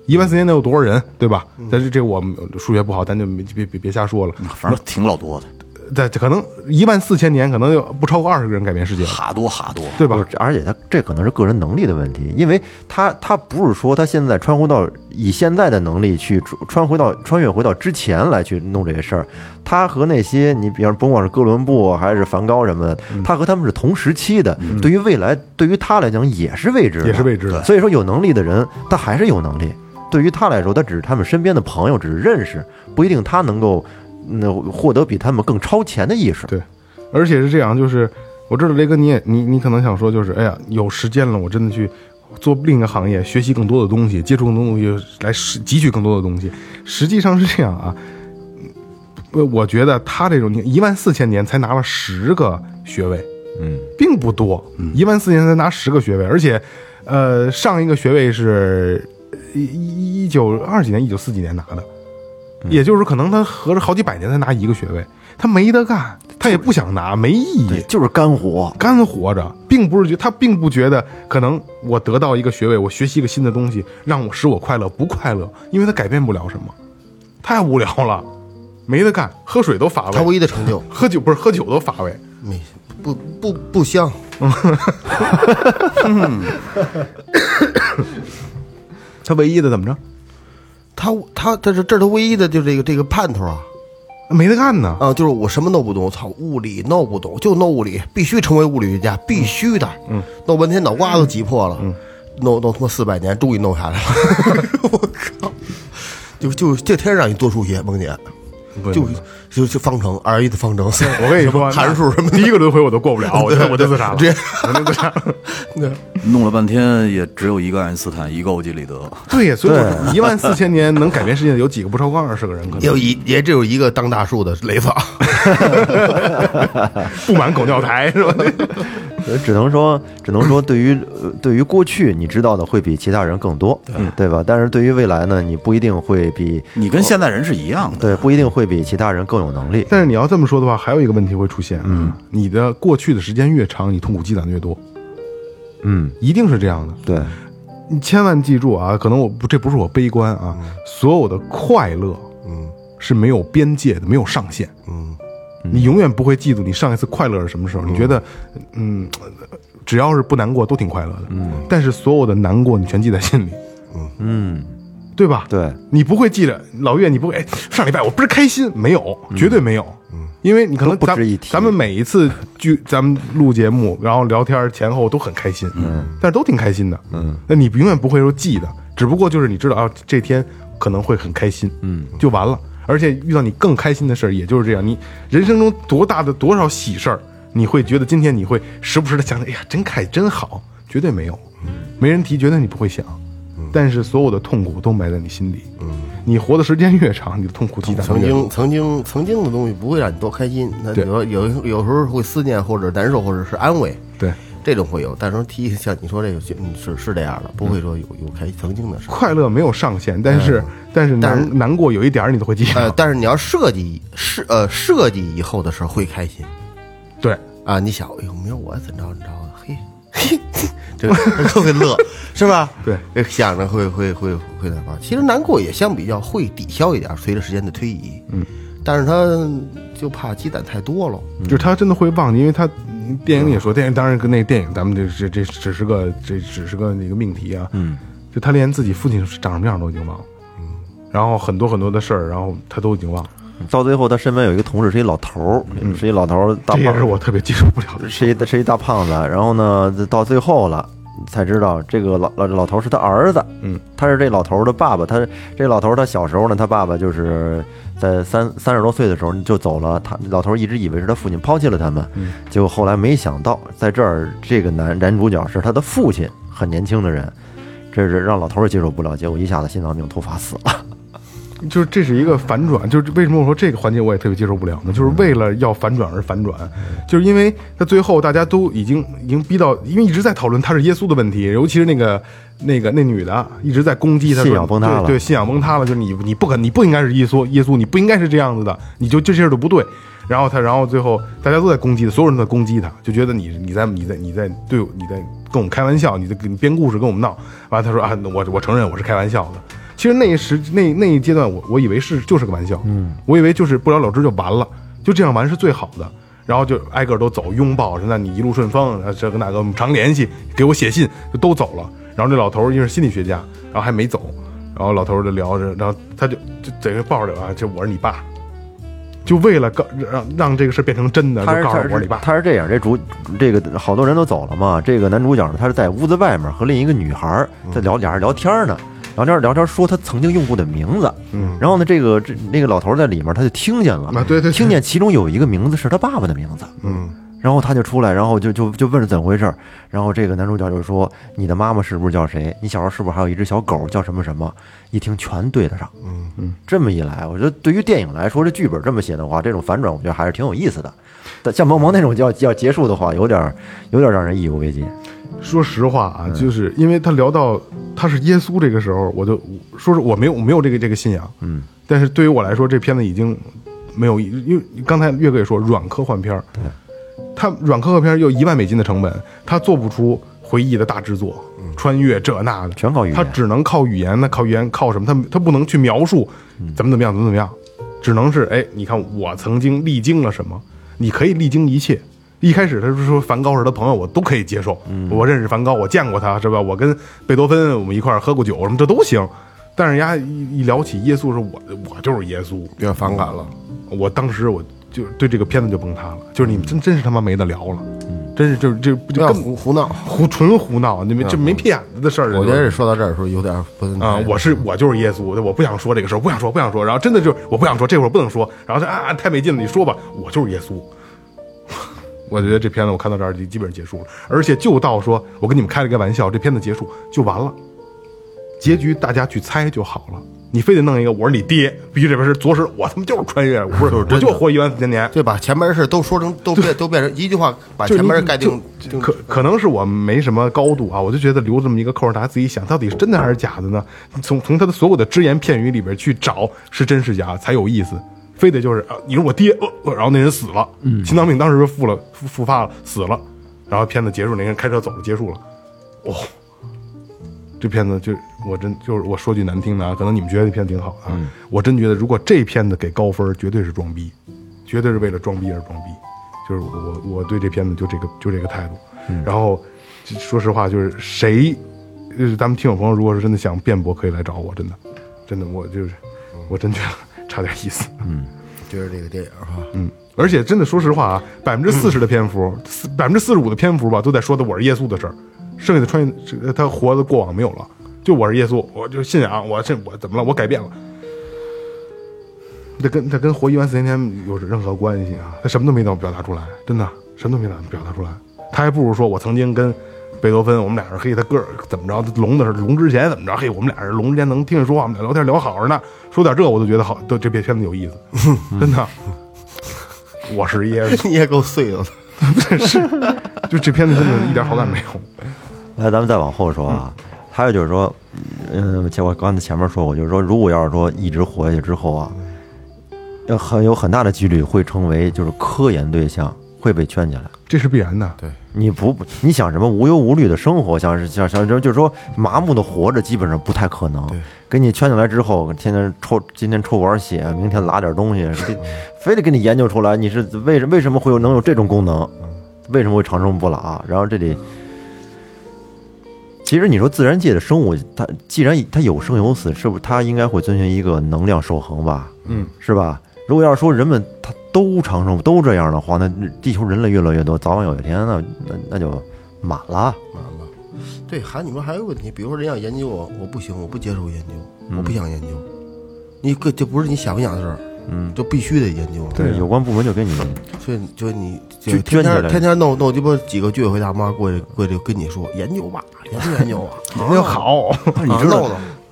一万四千年有多少人，对吧？但是这我们数学不好，咱就别别别别瞎说了。反正挺老多的，在可能一万四千年，可能有不超过二十个人改变世界了，哈多哈多。对吧而且他这可能是个人能力的问题，因为他他不是说他现在穿回到以现在的能力去穿穿回到穿越回到之前来去弄这些事儿，他和那些你比方甭管是哥伦布还是梵高什么的，他和他们是同时期的，对于未来对于他来讲也是未知的，也是未知的所以说有能力的人，他还是有能力。对于他来说，他只是他们身边的朋友，只是认识，不一定他能够那获得比他们更超前的意识。对，而且是这样，就是我知道雷哥你也你你可能想说，就是哎呀，有时间了，我真的去做另一个行业，学习更多的东西，接触更多的东西，来吸汲取更多的东西。实际上是这样啊，我，我觉得他这种一万四千年才拿了十个学位，嗯，并不多，一万四千年才拿十个学位，而且，呃，上一个学位是一一一九二几年，一九四几年拿的，也就是，可能他合着好几百年才拿一个学位，他没得干，他也不想拿，没意义，就是干活。干活着，并不是觉他并不觉得可能我得到一个学位，我学习一个新的东西，让我使我快乐，不快乐，因为他改变不了什么，太无聊了，没得干，喝水都乏味他，唯一的成就喝酒不是喝酒都乏味，没不不不香，他唯一的怎么着？他他这是这是他唯一的就这个这个盼头啊。没得干呢，啊，就是我什么都不懂，我操，物理弄不懂，就弄物理，必须成为物理学家，必须的，嗯，弄半天脑瓜子挤破了，嗯，弄弄他妈四百年，终于弄下来了，我靠，就就这天让你做数学，萌姐，就就就方程二一的方程，我跟你说，函数什么第一个轮回我都过不了，我就我就自杀了，直接我就自杀了。弄了半天也只有一个爱因斯坦，一个欧几里得。对呀，所以一万四千年能改变世界的有几个？不超过二十个人，可能有一也只有一个当大树的雷子，布满狗尿台是吧？呃只能说，只能说，对于呃对于过去你知道的会比其他人更多，对吧？但是对于未来呢，你不一定会比你跟现在人是一样的。对，不一定会比其他人更有能力。但是你要这么说的话，还有一个问题会出现，嗯，你的过去的时间越长，你痛苦积攒的越多，嗯，一定是这样的。对，你千万记住啊，可能我不这不是我悲观啊，所有的快乐，嗯是没有边界的，没有上限。嗯你永远不会记住你上一次快乐是什么时候。你觉得，嗯，只要是不难过都挺快乐的，嗯，但是所有的难过你全记在心里，嗯，对吧？对，你不会记着老岳，你不会哎，上礼拜我不是开心，没有，绝对没有，嗯，因为你可能咱不值一提咱们每一次聚，咱们录节目，然后聊天前后都很开心，嗯，但是都挺开心的，嗯，那你永远不会说记得，只不过就是你知道啊，这天可能会很开心，嗯，就完了。而且遇到你更开心的事儿，也就是这样，你人生中多大的多少喜事儿，你会觉得今天你会时不时的想着，哎呀，真开真好，绝对没有，没人提，绝对你不会想。但是所有的痛苦都埋在你心里。嗯，你活的时间越长，你的痛苦积攒曾经曾经曾经的东西不会让你多开心，那对。有有有时候会思念或者难受或者是安慰，对这种会有。但是提像你说这个，嗯，是是这样的，不会说有有开曾经的事。快乐没有上限，但是、但是但是难难过有一点儿你都会记得。呃，但是你要设计设呃设计以后的时候会开心对，啊！你想，哎呦，明儿我怎着怎着的，嘿，嘿，这个特别乐，是吧？对，想着会会会会那块儿。其实难过也相比较会抵消一点，随着时间的推移。嗯，但是他就怕积攒太多了。就是他真的会忘记，因为他嗯电影里也说，电影当然跟那个电影，咱们这这这只是个这只是个那个命题啊。嗯，就他连自己父亲长什么样都已经忘了。嗯，然后很多很多的事儿，然后他都已经忘了。到最后他身边有一个同事是一老头儿，是一老头儿大胖这也是我特别接受不了的。是一是一大胖子，然后呢，到最后了才知道这个老老老头儿是他儿子，嗯，他是这老头儿的爸爸，他这老头儿他小时候呢，他爸爸就是在三三十多岁的时候就走了，他老头儿一直以为是他父亲抛弃了他们，嗯结果后来没想到在这儿这个男男主角是他的父亲，很年轻的人，这是让老头儿也接受不了，结果一下子心脏病突发死了。就是这是一个反转，就是为什么我说这个环节我也特别接受不了呢？就是为了要反转而反转，就是因为他最后大家都已经已经逼到，因为一直在讨论他是耶稣的问题，尤其是那个那个那女的一直在攻击他说，信仰崩塌了对对，信仰崩塌了，就是你你不可你不应该是耶稣，耶稣你不应该是这样子的，你就这事都不对。然后他，然后最后大家都在攻击他，所有人都在攻击他，就觉得你你在你在你在对我你在跟我们开玩笑，你在跟你编故事跟我们闹。完了他说啊，我我承认我是开玩笑的。其实那一时那那一阶段我，我以为是就是个玩笑，嗯，我以为就是不了了之就完了，就这样完是最好的。然后就挨个都走，拥抱，说那你一路顺风，啊这跟那个我们常联系，给我写信，就都走了。然后这老头儿因为是心理学家，然后还没走，然后老头儿就聊着，然后他就就等于抱着啊，就我是你爸，就为了告让让这个事变成真的，就告诉我是你爸。他是这样，这主这个好多人都走了嘛，这个男主角呢，他是在屋子外面和另一个女孩在聊，俩人聊天呢，聊天聊天说他曾经用过的名字，嗯，然后呢，这个这那个老头儿在里面他就听见了，啊对对对听见其中有一个名字是他爸爸的名字，嗯，然后他就出来，然后就就就问是怎么回事儿，然后这个男主角就说你的妈妈是不是叫谁？你小时候是不是还有一只小狗叫什么什么？一听全对得上，嗯嗯，这么一来，我觉得对于电影来说，这剧本这么写的话，这种反转我觉得还是挺有意思的。但像萌萌那种要要结束的话，有点儿有点儿让人意犹未尽。说实话啊，就是因为他聊到他是耶稣这个时候，我就说是我没有我没有这个这个信仰，嗯，但是对于我来说，这片子已经没有，因为刚才岳哥也说软科幻片儿，他软科幻片儿又一万美金的成本，他做不出回忆的大制作，穿越这那的，全靠语言。他只能靠语言，那靠语言靠什么？他他不能去描述怎么怎么样，怎么怎么样，只能是哎，你看我曾经历经了什么，你可以历经一切。一开始他是说梵高是他朋友，我都可以接受。我认识梵高，我见过他，是吧？我跟贝多芬我们一块儿喝过酒，什么这都行。但是人家一一聊起耶稣，说我我就是耶稣，有点反感了。我当时我就对这个片子就崩塌了，就是你们真真是他妈没得聊了，真是就是这不不要就根胡胡闹。胡纯胡闹，你们这没屁眼子的事儿。我觉得说到这儿的时候有点不啊、我是我就是耶稣，我不想说这个事儿，不想说，不想说。然后真的就是我不想说，这会儿不能说。然后他啊太没劲了，你说吧，我就是耶稣。我觉得这片子我看到这儿就基本上结束了，而且就到说我跟你们开了个玩笑，这片子结束就完了，结局大家去猜就好了。你非得弄一个我是你爹，必须这边是左使，我他妈就是穿越，我不是，我就活一万四千年。对吧？前面的事都说成都变都变成一句话，把前面你盖定可可能是我没什么高度啊，我就觉得留这么一个扣儿，大家自己想，到底是真的还是假的呢？从从他的所有的只言片语里边去找是真是假才有意思，非得就是啊，你是我爹，呃呃然后那人死了，心脏病当时就复了复复发了，死了，然后片子结束，那人开车走了，结束了，哦，这片子就我真就是我说句难听的啊，可能你们觉得这片子挺好的啊，我真觉得如果这片子给高分，绝对是装逼，绝对是为了装逼而装逼。就是我我对这片子就这个就这个态度。然后说实话，就是谁，就是咱们听友朋友，如果是真的想辩驳，可以来找我，真的，真的，我就是我真觉得差点意思。嗯，就是这个电影哈，嗯，而且真的说实话啊，百分之四十的篇幅，四百分之四十五的篇幅吧，都在说的我是耶稣的事儿，剩下的穿越他活的过往没有了，就我是耶稣，我就信仰，我这我怎么了？我改变了。这跟他跟活一万四千天有任何关系啊？他什么都没能表达出来，真的什么都没能表达出来。他还不如说我曾经跟贝多芬，我们俩是嘿，他个儿怎么着，聋的是聋之前怎么着，嘿，我们俩是聋之前能听见说话，我们俩聊天聊好着呢，说点这我都觉得好，都这片片子有意思，真的。我是耶稣，你也够碎的。是就这片子真的一点好感没有。来，咱们再往后说啊，还有就是说，嗯，前我刚才前面说过，就是说，如果要是说一直活下去之后啊，要很有很大的几率会成为就是科研对象，会被圈起来。这是必然的。对，你不不，你想什么无忧无虑的生活，像是像像就是说麻木的活着，基本上不太可能。给你圈起来之后，天天抽，今天抽管血，明天拉点东西，给非得给你研究出来，你是为什为什么会有能有这种功能？为什么会长生不老？然后这里，其实你说自然界的生物，它既然它有生有死，是不是它应该会遵循一个能量守恒吧？嗯，是吧？如果要是说人们他都长生都这样的话，那地球人类越来越多，早晚有一天那那那就满了。满了对，还你们还有个问题，比如说人要研究我，我不行，我不接受研究，我不想研究。你个这不是你想不想的事儿，嗯，就必须得研究。对，有关部门就给你所以就你就捐天天天天弄弄鸡巴几个居委会大妈过去过去跟你说研究吧，研究研究啊，研究好。你知道弄弄，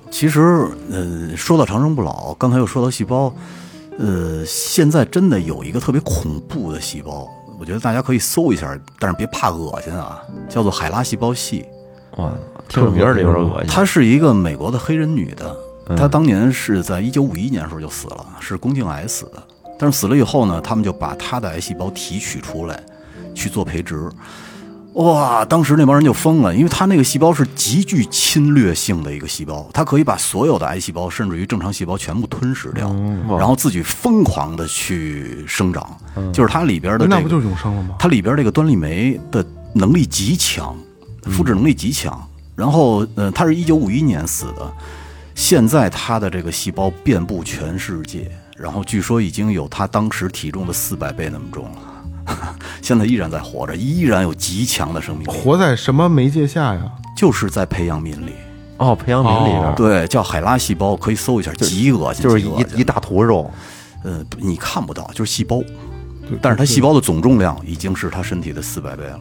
其实嗯，说到长生不老，刚才又说到细胞，呃，现在真的有一个特别恐怖的细胞，我觉得大家可以搜一下，但是别怕恶心啊，叫做海拉细胞系。哇，听着名儿就有点恶心。她是一个美国的黑人女的，她当年是在一九五一年的时候就死了，是宫颈癌死的。但是死了以后呢，他们就把她的癌细胞提取出来去做培植。哇！当时那帮人就疯了，因为他那个细胞是极具侵略性的一个细胞，它可以把所有的癌细胞，甚至于正常细胞全部吞噬掉，然后自己疯狂的去生长。就是它里边的、这个，那不就是永生了吗？它里边这个端粒酶的能力极强，复制能力极强。然后，呃，他是一九五一年死的，现在他的这个细胞遍布全世界，然后据说已经有他当时体重的四百倍那么重了，现在依然在活着，依然有极强的生命力，活在什么媒介下呀？就是在培养皿里。哦，培养皿里边儿对，叫海拉细胞，可以搜一下，极恶心，就是一一大坨肉。呃，你看不到，就是细胞，但是它细胞的总重量已经是它身体的四百倍了。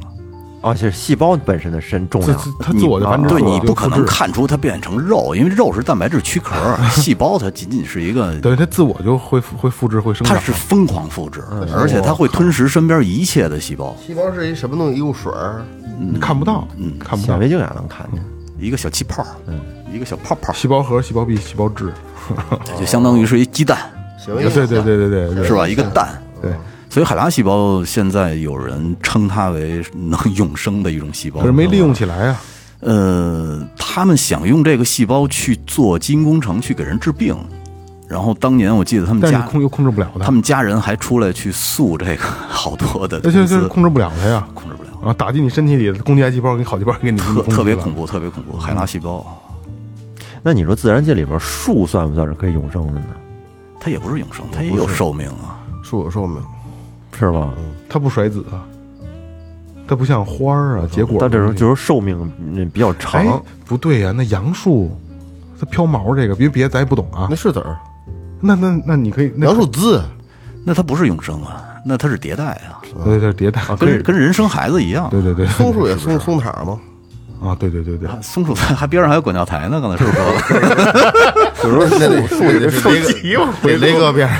啊，就是细胞本身的身重这量，它自我就繁殖，对你不可能看出它变成肉，因为肉是蛋白质躯壳，细胞它仅仅是一个，对它自我就会会复制会生长。它是疯狂复制，而且它会吞食身边一切的细胞。细胞是一什么东西？一股水儿，你看不到，嗯看不到。显微镜也能看见。一个小气泡，嗯一个小泡泡，细胞核、细胞壁、细胞质，就相当于是一鸡蛋，对对对对对，是吧？一个蛋。对。所以海拉细胞现在有人称它为能 永生的一种细胞，可是没利用起来啊。呃，他们想用这个细胞去做基因工程，去给人治病。然后当年我记得他们家控又控制不了的，他们家人还出来去诉这个 好多的那就就是控制不了它呀。控制不了，啊，打进你身体里的，攻击癌细胞给好细胞给你特特别恐怖。怖，特别恐怖。海拉细胞，那你说自然界里边树算不算是可以永生的呢？它也不是永生，它也有寿命啊。树有寿命，是吧？它不甩籽啊，它不像花儿啊，结果。但这时候就是寿命嗯比较哎长，，不对呀，那杨树它飘毛这个，别别咱也不懂啊。那。是籽儿，那那那你可以，那杨树枝，那它不是永生啊，那它是迭代啊，对对迭代，跟跟人生孩子一样。对对对，松树也松松塔吗，啊，对对对对，松树 还边上还有管教台呢，刚才是不 是说了？有时候那得树得是雷哥得雷哥边上，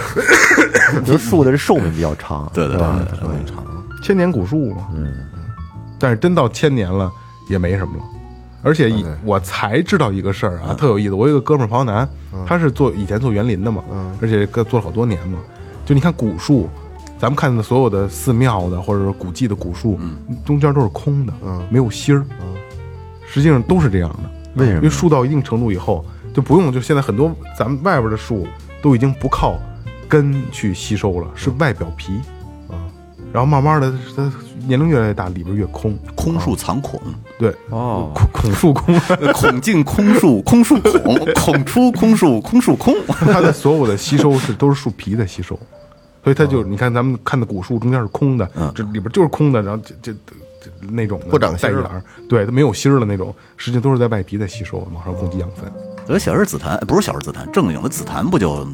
就是树的这寿命比较长，对对对寿命长，千年古树嘛，嗯，但是真到千年了也没什么了。而且我才知道一个事儿啊，特有意思。我有一个哥们儿庞南，他是做以前做园林的嘛，而且跟做了好多年嘛。就你看古树，咱们看的所有的寺庙的或者是古迹的古树，中间都是空的，没有芯儿，实际上都是这样的。为什么因为树到一定程度以后，就不用就现在很多咱们外边的树都已经不靠根去吸收了，是外表皮啊，然后慢慢的它年龄越来越大，里边越空。空树藏孔，对，哦，孔孔树空，孔进空树，空树孔，孔出空树，空树空。它的所有的吸收是都是树皮在吸收，所以它就你看咱们看的古树中间是空的，这里边就是空的，然后这这这那种的不长芯儿带眼儿，对，它没有芯儿的那种，实际上都是在外皮在吸收，往上供给养分。呃，小叶紫檀不是小叶紫檀，正经的紫檀不就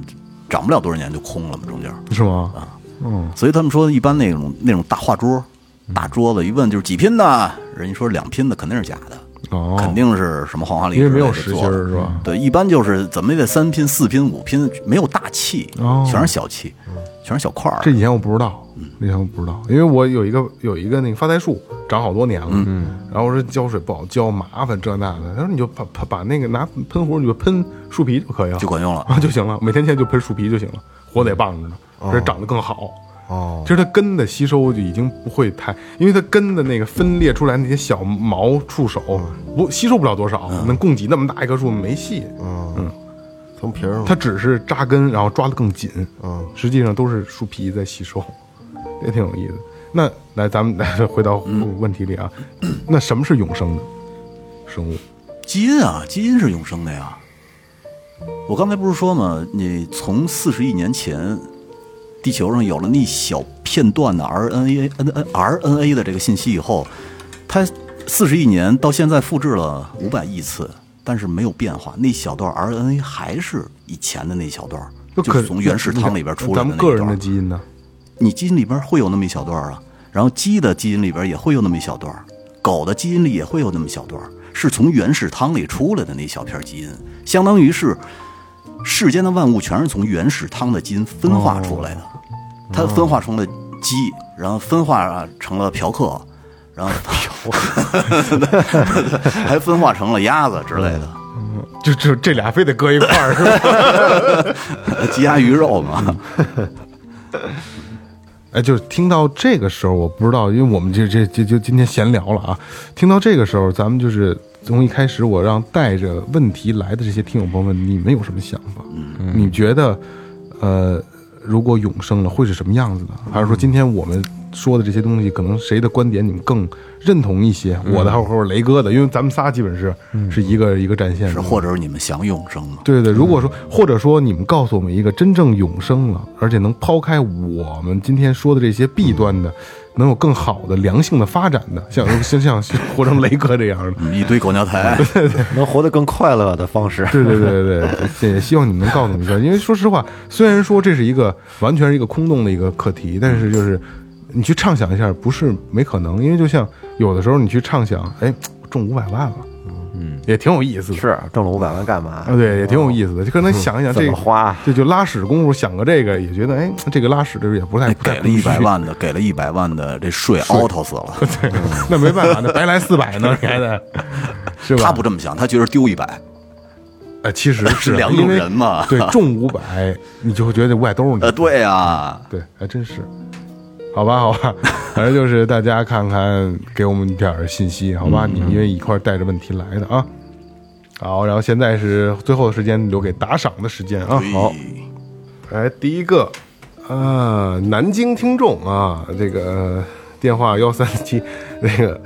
长不了多少年就空了嘛？中间，是吗？啊，嗯所以他们说一般那种那种大画桌、大桌子，一问就是几拼的，人家说两拼的肯定是假的，哦，肯定是什么黄花梨因为没有实心儿是吧？对，一般就是怎么也得三拼、四拼、五拼，没有大气，哦。全是小气，全是小块儿。这以前我不知道，以前我不知道，因为我有一个有一个那个发财树，长好多年了，嗯，然后我说浇水不好浇，麻烦这那的，他说你就把把把那个拿喷壶，你就喷树皮就可以了，就管用了。啊 就行了，每天天就喷树皮就行了，活得也棒着呢，而且长得更好。哦，其实它根的吸收就已经不会太，因为它根的那个分裂出来那些小毛触手不吸收不了多少，能供给那么大一棵树没戏。嗯从皮儿上它只是扎根，然后抓得更紧，嗯，实际上都是树皮在吸收，也挺有意思。那来，咱们 来回到问题里啊，那什么是永生的生物？基因啊，基因是永生的呀。我刚才不是说吗？你从四十亿年前，地球上有了那一小片段的 RNA、N N RNA 的这个信息以后，它四十亿年到现在复制了五百亿次，但是没有变化，那小段 RNA 还是以前的那小段，就是从原始汤里边出来的那一咱们个人的段。基因呢？你基因里边会有那么一小段啊，然后鸡的基因里边也会有那么一小段，狗的基因里也会有那么一小段，是从原始汤里出来的那小片基因，相当于是世间的万物全是从原始汤的基因分化出来的，它分化成了鸡，然后分化成了嫖客，然后还分化成了鸭子之类的，就就这俩非得搁一块儿是吧？鸡鸭鱼肉嘛。哎，就是听到这个时候，我不知道，因为我们这这这就今天闲聊了啊。听到这个时候，咱们就是从一开始我让带着问题来的这些听友朋友们，你们有什么想法？嗯，你觉得，呃，如果永生了会是什么样子的？还是说今天我们说的这些东西，可能谁的观点你们更认同一些？我的还或者雷哥的，因为咱们仨基本是是一个一个战线的，是，或者是你们想永生吗？对对对，如果说或者说你们告诉我们一个真正永生了，而且能抛开我们今天说的这些弊端的，能有更好的良性的发展的，像像像像活成雷哥这样的，嗯一堆狗尿 台，能活得更快乐的方式。对对对对对，也希望你们能告诉我们一下，因为说实话，虽然说这是一个完全是一个空洞的一个课题，但是就是你去畅想一下，不是没可能，因为就像有的时候你去畅想，哎，中五百万了，嗯，也挺有意思的，是挣了五百万干嘛？啊，对，也挺有意思的，就可能 想一想怎这个么花？就就拉屎功夫想个这个，也觉得哎，这个拉屎的时候也不太哎给了一百，万的，给了一百万的，这税凹透死了。对，那没办法，那白来四百呢，你还得是吧？他不这么想，他觉得丢一百，哎，其实是两种人嘛对，中五百，你就会觉得这五百都是你呃，对呀，对，还真是。好吧，好吧，反正就是大家看看，给我们点儿信息，好吧？你们因为一块儿带着问题来的啊。好，然后现在是最后的时间，留给打赏的时间啊。好，来第一个，啊，南京听众啊，这个电话幺三七，那个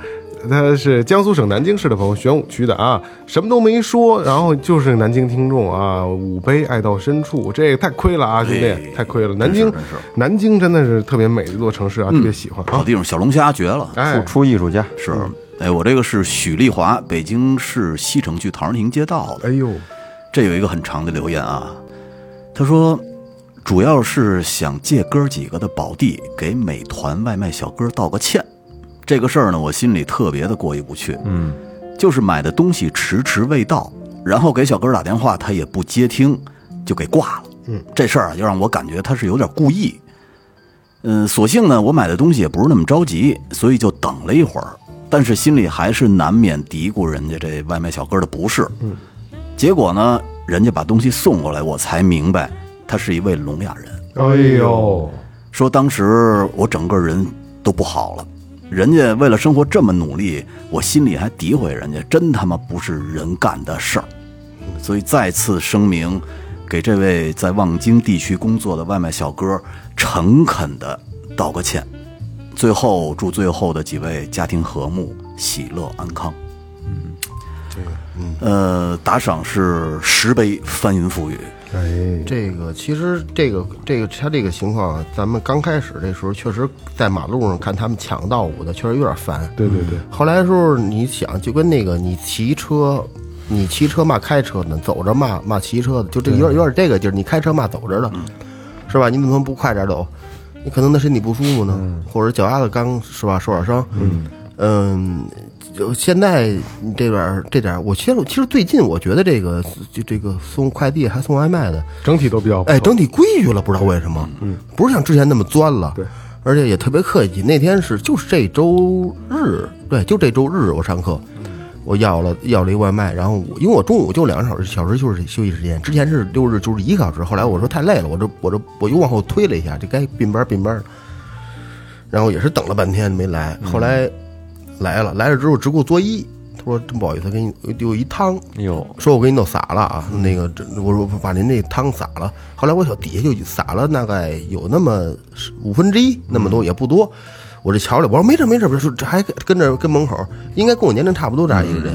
他是江苏省南京市的朋友，玄武区的啊，什么都没说，然后就是南京听众啊，五杯爱到深处，这个太亏了啊，兄弟，太亏了。南京南京真的是特别美的一座城市啊，特别喜欢啊。好地方，小龙虾绝了。哎出，出艺术家是，哎，我这个是许丽华，北京市西城区陶然亭街道的。哎呦，这有一个很长的留言啊，他说，主要是想借哥几个的宝地给美团外卖小哥道个歉。这个事儿呢，我心里特别的过意不去。嗯，就是买的东西迟迟未到，然后给小哥打电话，他也不接听，就给挂了。嗯，这事儿啊，就让我感觉他是有点故意。嗯，所幸呢，我买的东西也不是那么着急，所以就等了一会儿，但是心里还是难免嘀咕人家这外卖小哥的不是。嗯，结果呢，人家把东西送过来，我才明白他是一位聋哑人。哎呦，说当时我整个人都不好了，人家为了生活这么努力，我心里还诋毁人家，真他妈不是人干的事儿。所以再次声明，给这位在望京地区工作的外卖小哥诚恳的道个歉。最后祝最后的几位家庭和睦、喜乐安康。嗯，这个，呃，打赏是十杯翻云覆雨。哎，这个其实这个这个他这个情况啊，咱们刚开始这时候确实在马路上看他们抢道舞的，确实有点烦。对对对，后来的时候，你想就跟那个你骑车，你骑车骂开车呢，走着骂骂骑车的，就这个有点有点这个劲儿。你开车骂走着的，是吧？你怎么不快点走？你可能他身体不舒服呢，或者脚丫子刚是吧受点伤。嗯嗯，就现在这边这点，我其实其实最近我觉得这个就这个送快递还送外卖的，整体都比较哎，整体规矩了，不知道为什么，嗯，不是像之前那么钻了，对，而且也特别客气。那天是就是这周日，对，就这周日我上课，我要了要了一外卖，然后因为我中午就两个小时小时就是休息时间，之前是六日就是一个小时，后来我说太累了，我这我这我又往后推了一下，就该并班并班了，然后也是等了半天没来，后来来了，来了之后只给我作揖，他说真不好意思，给你有一汤，哎呦，说我给你弄洒了啊，那个这我说把您那汤洒了。后来我小底下就洒了大概有那么五分之一那么多，也不多。我这瞧了，我说没事没事，这还跟着跟门口，应该跟我年龄差不多这样一个人，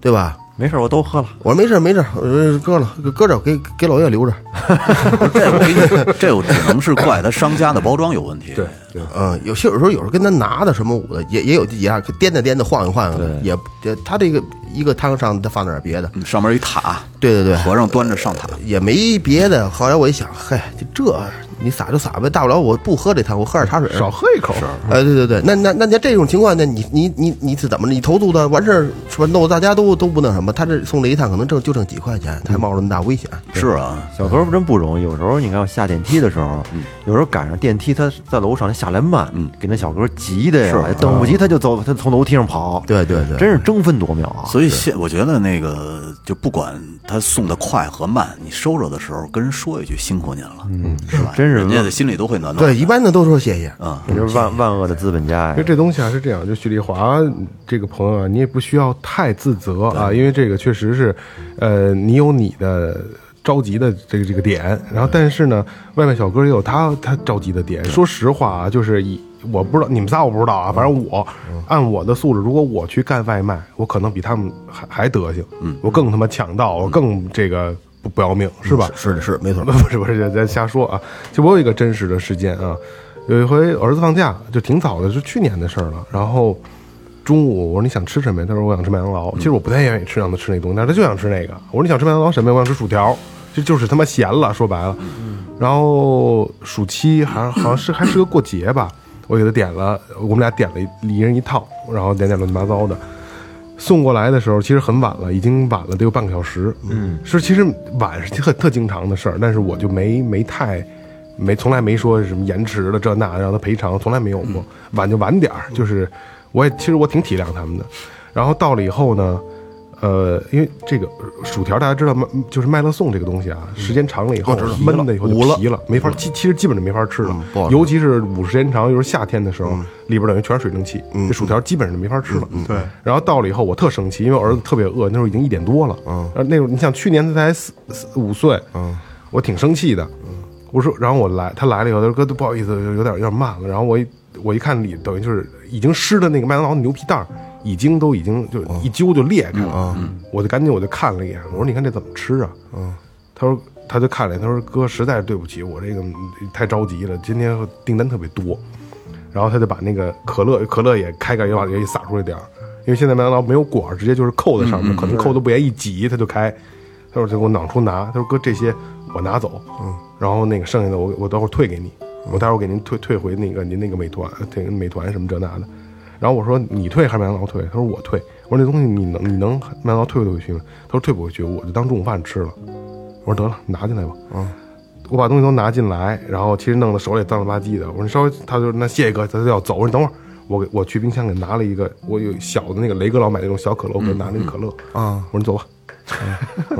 对吧？没事，我都喝了。我说没事没事，我说搁了搁着，给给老岳留着。这我跟你这我只能是怪他商家的包装有问题。对对，嗯，有些有时候有时候跟他拿的什么舞的也也有也颠的颠的晃悠晃悠的，也也他这个一个汤上他放点别的，嗯上面一塔，对对对，和尚端着上塔。也没别的。后来我一想，嗨，就这你撒就撒呗，大不了我不喝这汤，我喝点茶水。少喝一口。哎，对对对，那那那那这种情况，那你你你你是怎么着？你投诉他完事儿是吧？弄得大家都都不那什么，他这送这一趟可能挣就挣几块钱，他还冒着那么大危险。是啊，小何真不容易，有时候你看我下电梯的时候，有时候赶上电梯他在楼上他下来慢，嗯给那小哥急的呀，等不及他就走，他从楼梯上跑，对对对，真是争分夺秒啊。所以现我觉得那个就不管他送的快和慢，你收着的时候跟人说一句辛苦您了，嗯，是吧？真是人家的心里都会暖暖。对，一般的都说谢谢。啊，这就是万万恶的资本家呀因为。这东西啊是这样，就许丽华这个朋友啊，你也不需要太自责啊，因为这个确实是，呃，你有你的着急的这个这个点，然后但是呢，外卖小哥也有他他着急的点。说实话啊，就是以我不知道你们仨我不知道啊，反正我按我的素质，如果我去干外卖，我可能比他们还还德行，嗯，我更他妈抢道，我更这个不不要命，是吧？是的，是没错。不是不是，咱瞎说啊。就我有一个真实的事件啊，有一回儿子放假，就挺早的，是去年的事儿了。然后中午我说你想吃什么呀？他说我想吃麦当劳。其实我不太愿意吃让他吃那东西，但是他就想吃那个。我说你想吃麦当劳什么呀？我想吃薯条，就就是他妈咸了，说白了。然后暑期还好像是还是个过节吧，我给他点了，我们俩点了一一人一套，然后点点乱七八糟的。送过来的时候，其实很晚了，已经晚了得有半个小时。嗯，是其实晚是特特经常的事儿，但是我就没没太没从来没说什么延迟了这那让他赔偿，从来没有过。晚就晚点儿，就是我也其实我挺体谅他们的。然后到了以后呢，呃，因为这个薯条大家知道麦就是麦乐颂这个东西啊，时间长了以后闷的以后就皮了，没法其其实基本就没法吃了。嗯。吃。尤其是捂时间长，又是夏天的时候，里边等于全是水蒸气，这薯条基本上就没法吃了。对，然后到了以后，我特生气，因为我儿子特别饿，那时候已经一点多了。嗯，那时候你想去年他才四四五岁，嗯，我挺生气的。我说，然后我来，他来了以后，他说哥，不好意思，有点有点慢了。然后我一我一看里等于就是已经湿的那个麦当劳的牛皮袋儿，已经都已经就一揪就裂开了。我就赶紧我就看了一眼，我说你看这怎么吃啊？嗯，他说他就看了一眼，他说哥，实在是对不起，我这个嗯太着急了，今天订单特别多。然后他就把那个可乐可乐也开盖也往也撒出来点儿，因为现在麦当劳没有管，直接就是扣在上面，可能扣都不严一挤它就开。他说就给我囊出拿，他说哥这些我拿走，嗯，然后那个剩下的我我待会儿退给你，我待会儿给您退退回那个您那个美团，退美团什么这那的。然后我说你退还是麦当劳退？他说我退。我说那东西你能你能麦当劳退不退回去吗？他说退不回去，我就当中午饭吃了。我说得了，拿进来吧。嗯，我把东西都拿进来，然后其实弄得手里脏了吧唧的。我说你稍微，他就那谢谢哥，他就要走。我说你等会儿，我给我去冰箱给拿了一个，我有小的那个雷哥老买那种小可乐，我给他拿了一个可乐。啊，我说你走吧，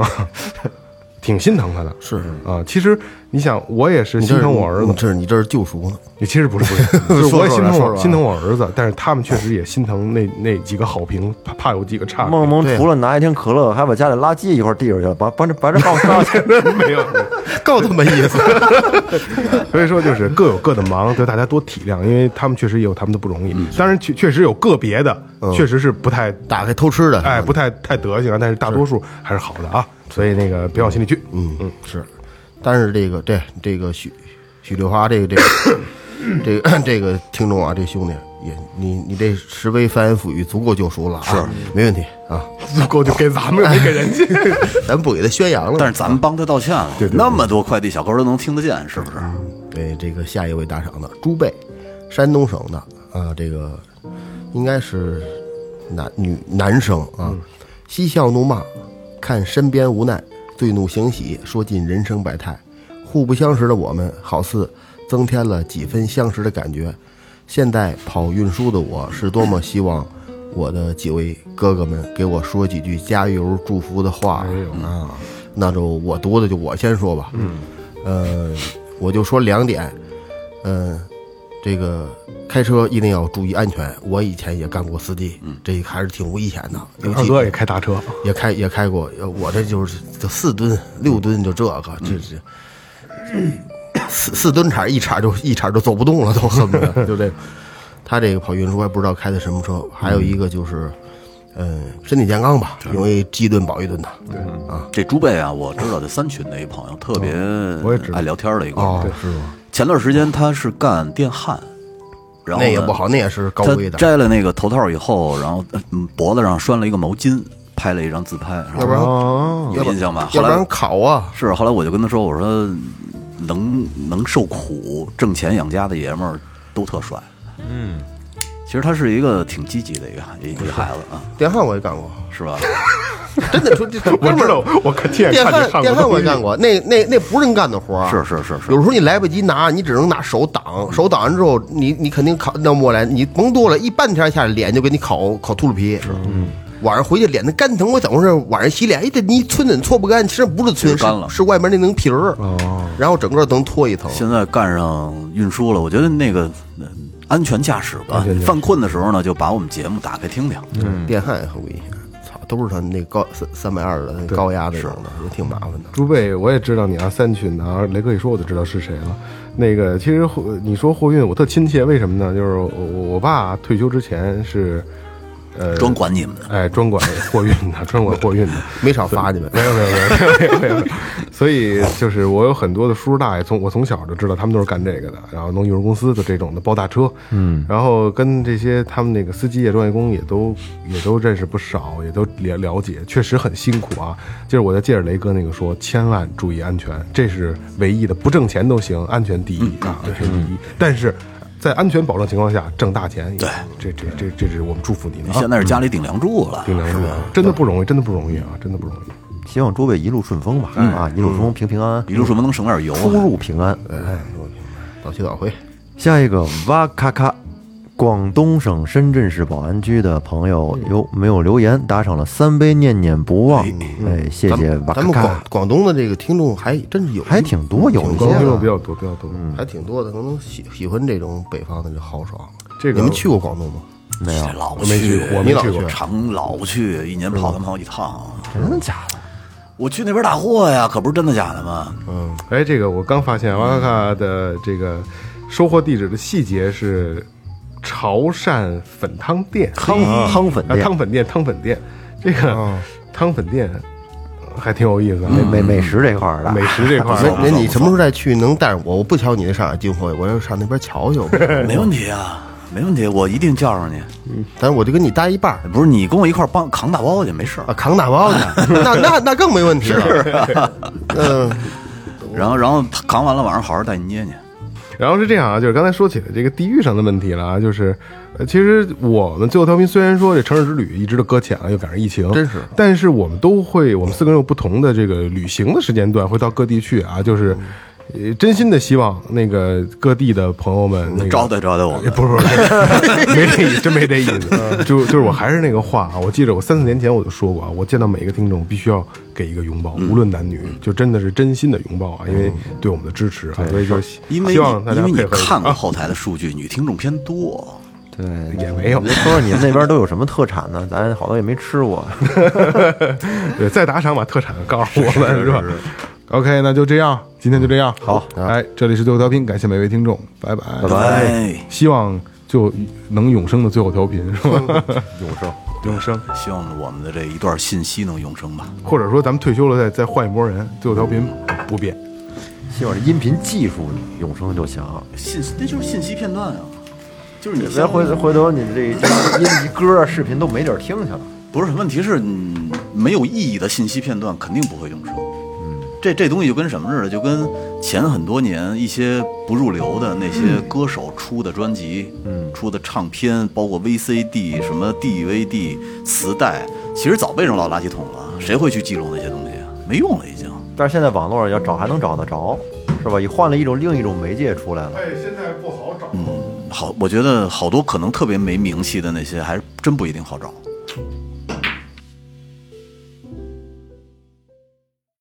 啊，挺心疼他的。是啊，其实你想，我也是心疼我儿子，你这你这是救赎呢。你其实不是不是，就是我也心疼我心疼我儿子，但是他们确实也心疼那那几个好评，怕怕有几个差评。梦梦除了拿一听可乐，还把家里垃圾一块递出去了，把把这把这放上去。没有，够他妈意思。所以说就是各有各的忙，对大家多体谅，因为他们确实也有他们的不容易。嗯当然确确实有个别的，确实是不太打开偷吃的，哎不太太德行啊，但是大多数还是好的啊。所以那个别往心里去。嗯嗯。是，但是这个对这个许许丽华这个这个 这个 这个听众啊，这兄弟也你你这十位翻言覆雨足够救赎了啊，是。没问题啊，足够就给咱们，又没给人家。咱不给他宣扬了。但是咱们帮他道歉了，那么多快递小哥都能听得见，是不是？对这个下一位打赏的朱贝，山东省的啊，这个应该是男女男生啊，嬉笑怒骂，看身边无奈，醉怒行喜，说尽人生百态。互不相识的我们，好似增添了几分相识的感觉。现在跑运输的我，是多么希望我的几位哥哥们给我说几句加油祝福的话啊！那就我读的就我先说吧。嗯，呃，我就说两点。嗯、这个开车一定要注意安全。我以前也干过司机，这还是挺危险的。尤其二哥也开大车，也开也开过，呃我这就是就四吨六吨就这个，这是四四吨铲一铲就一铲就走不动了，都恨不得就这个。他这个跑运输还不知道开的什么车，还有一个就是，嗯，身体健康吧，因为积吨保一顿的。对啊，这朱贝啊，我知道这三群的一朋友，特别我也知道爱聊天的一个。哦，是吗？前段时间他是干电焊，然后那也不好，那也是高危的。摘了那个头套以后，然后嗯脖子上拴了一个毛巾，拍了一张自拍，要不然哦，有印象吧？后来要不然烤啊，是后来我就跟他说，我说能能受苦挣钱养家的爷们儿都特帅。嗯，其实他是一个挺积极的一个一一个孩子啊，电焊我也干过，是吧？真的说这我知道，我看亲眼电焊看见上电焊我也干过，那那那不是人干的活儿是是是是有时候你来不及拿，你只能拿手挡，手挡完之后，你你肯定烤弄不过来，你甭多了，一半天下来脸就给你烤烤秃噜皮。是，嗯。晚上回去脸那干疼，我怎么回事？晚上洗脸，哎，这你寸怎搓不干？其实不是寸，是皮儿干了是外面那层皮儿。哦。然后整个能脱一层。现在干上运输了，我觉得那个呃安全驾驶吧，犯困的时候呢，就把我们节目打开听听。嗯，电焊也很危险，操，都是他那高三三百二的高压那种的，也挺麻烦的。朱贝，我也知道你啊，三群的啊，雷哥一说我就知道是谁了。那个，其实货你说货运，我特亲切，为什么呢？就是我我爸退休之前是，呃，专管你们的，哎，专管货运的，专管货运的。没少罚你们。没有没有没有没有没有没有，所以就是我有很多的叔叔大爷，从我从小就知道他们都是干这个的，然后弄运输公司的这种的包大车，嗯，然后跟这些他们那个司机业、专业工也都也都认识不少，也都了了解，确实很辛苦啊。就是我再借着雷哥那个说，千万注意安全，这是唯一的，不挣钱都行，安全第一啊，安全第一。但是在安全保证情况下挣大钱，对，这这这这是我们祝福你的啊，现在是家里顶梁柱了，顶梁柱，真的不容易，真的不容易啊，真的不容易。希望诸位一路顺风吧，啊，一路顺风，平平安安，一路顺风能省点油啊。出入平安。哎，早去早回。下一个哇咔咔，广东省深圳市宝安区的朋友有没有留言？打赏了三杯念念不忘，哎，谢谢咱们广咔，广东的这个听众还真是有，还挺多，有一高听些众比较多，比较多。还挺多的，可能喜喜欢这种北方的这豪爽。这个你们去过广东吗？没有，老我没去过我没去过常老去，一年跑他妈好几趟。真的假的？我去那边打货呀，可不是真的假的吗？嗯哎，这个我刚发现哇咔咔的这个收货地址的细节是潮汕粉汤店，汤汤粉店汤粉店，汤粉店，这个汤粉店还挺有意思啊。美美美食这块儿的，美食这块儿啊，那那你什么时候再去？能带上我？我不瞧你那上海进货，我要上那边瞧瞧。没问题啊，没问题，我一定叫上你。嗯但是我就跟你搭一半儿不是你跟我一块儿帮扛大包去，没事儿啊，。扛大包去，那那那更没问题了。嗯，然后然后扛完了，晚上好好带你捏捏。然后是这样啊，就是刚才说起了这个地域上的问题了啊，就是，呃，其实我们最后调频虽然说这城市之旅一直都搁浅了，又赶上疫情，真是但是我们都会，我们四个人有不同的这个旅行的时间段，会到各地去啊，就是。呃，真心的希望那个各地的朋友们那个招待招待我们。不是不是，没这意思，真没这意思。就就是我还是那个话啊，我记得我三四年前我就说过啊，我见到每一个听众必须要给一个拥抱，无论男女，就真的是真心的拥抱啊，因为对我们的支持啊，所以就希因为希望大家因为你看过后台的数据，女听众偏多。对，也没有别说说你们那边都有什么特产呢？咱好多也没吃过。对，再打赏把特产告诉我们是吧？OK，那就这样，今天就这样。好，哎，这里是最后调频，感谢每位听众，拜拜，拜拜，希望就能永生的最后调频是吧？永生，永生，希望我们的这一段信息能永生吧。或者说咱们退休了再再换一波人，最后调频不变。希望这音频技术永生就行。信那就是信息片段啊，就是你别回回头你这这音频、歌、视频都没地儿听去了。不是问题是嗯没有意义的信息片段肯定不会永生。嗯，这这东西就跟什么似的，就跟前很多年一些不入流的那些歌手出的专辑，嗯，出的唱片，包括 VCD、什么 DVD、磁带，其实早被扔到垃圾桶了。谁会去记录那些东西啊？没用了，已经。但是现在网络上要找还能找得着，是吧？也换了一种另一种媒介出来了。哎，现在不好找。嗯好，我觉得好多可能特别没名气的那些，还真不一定好找。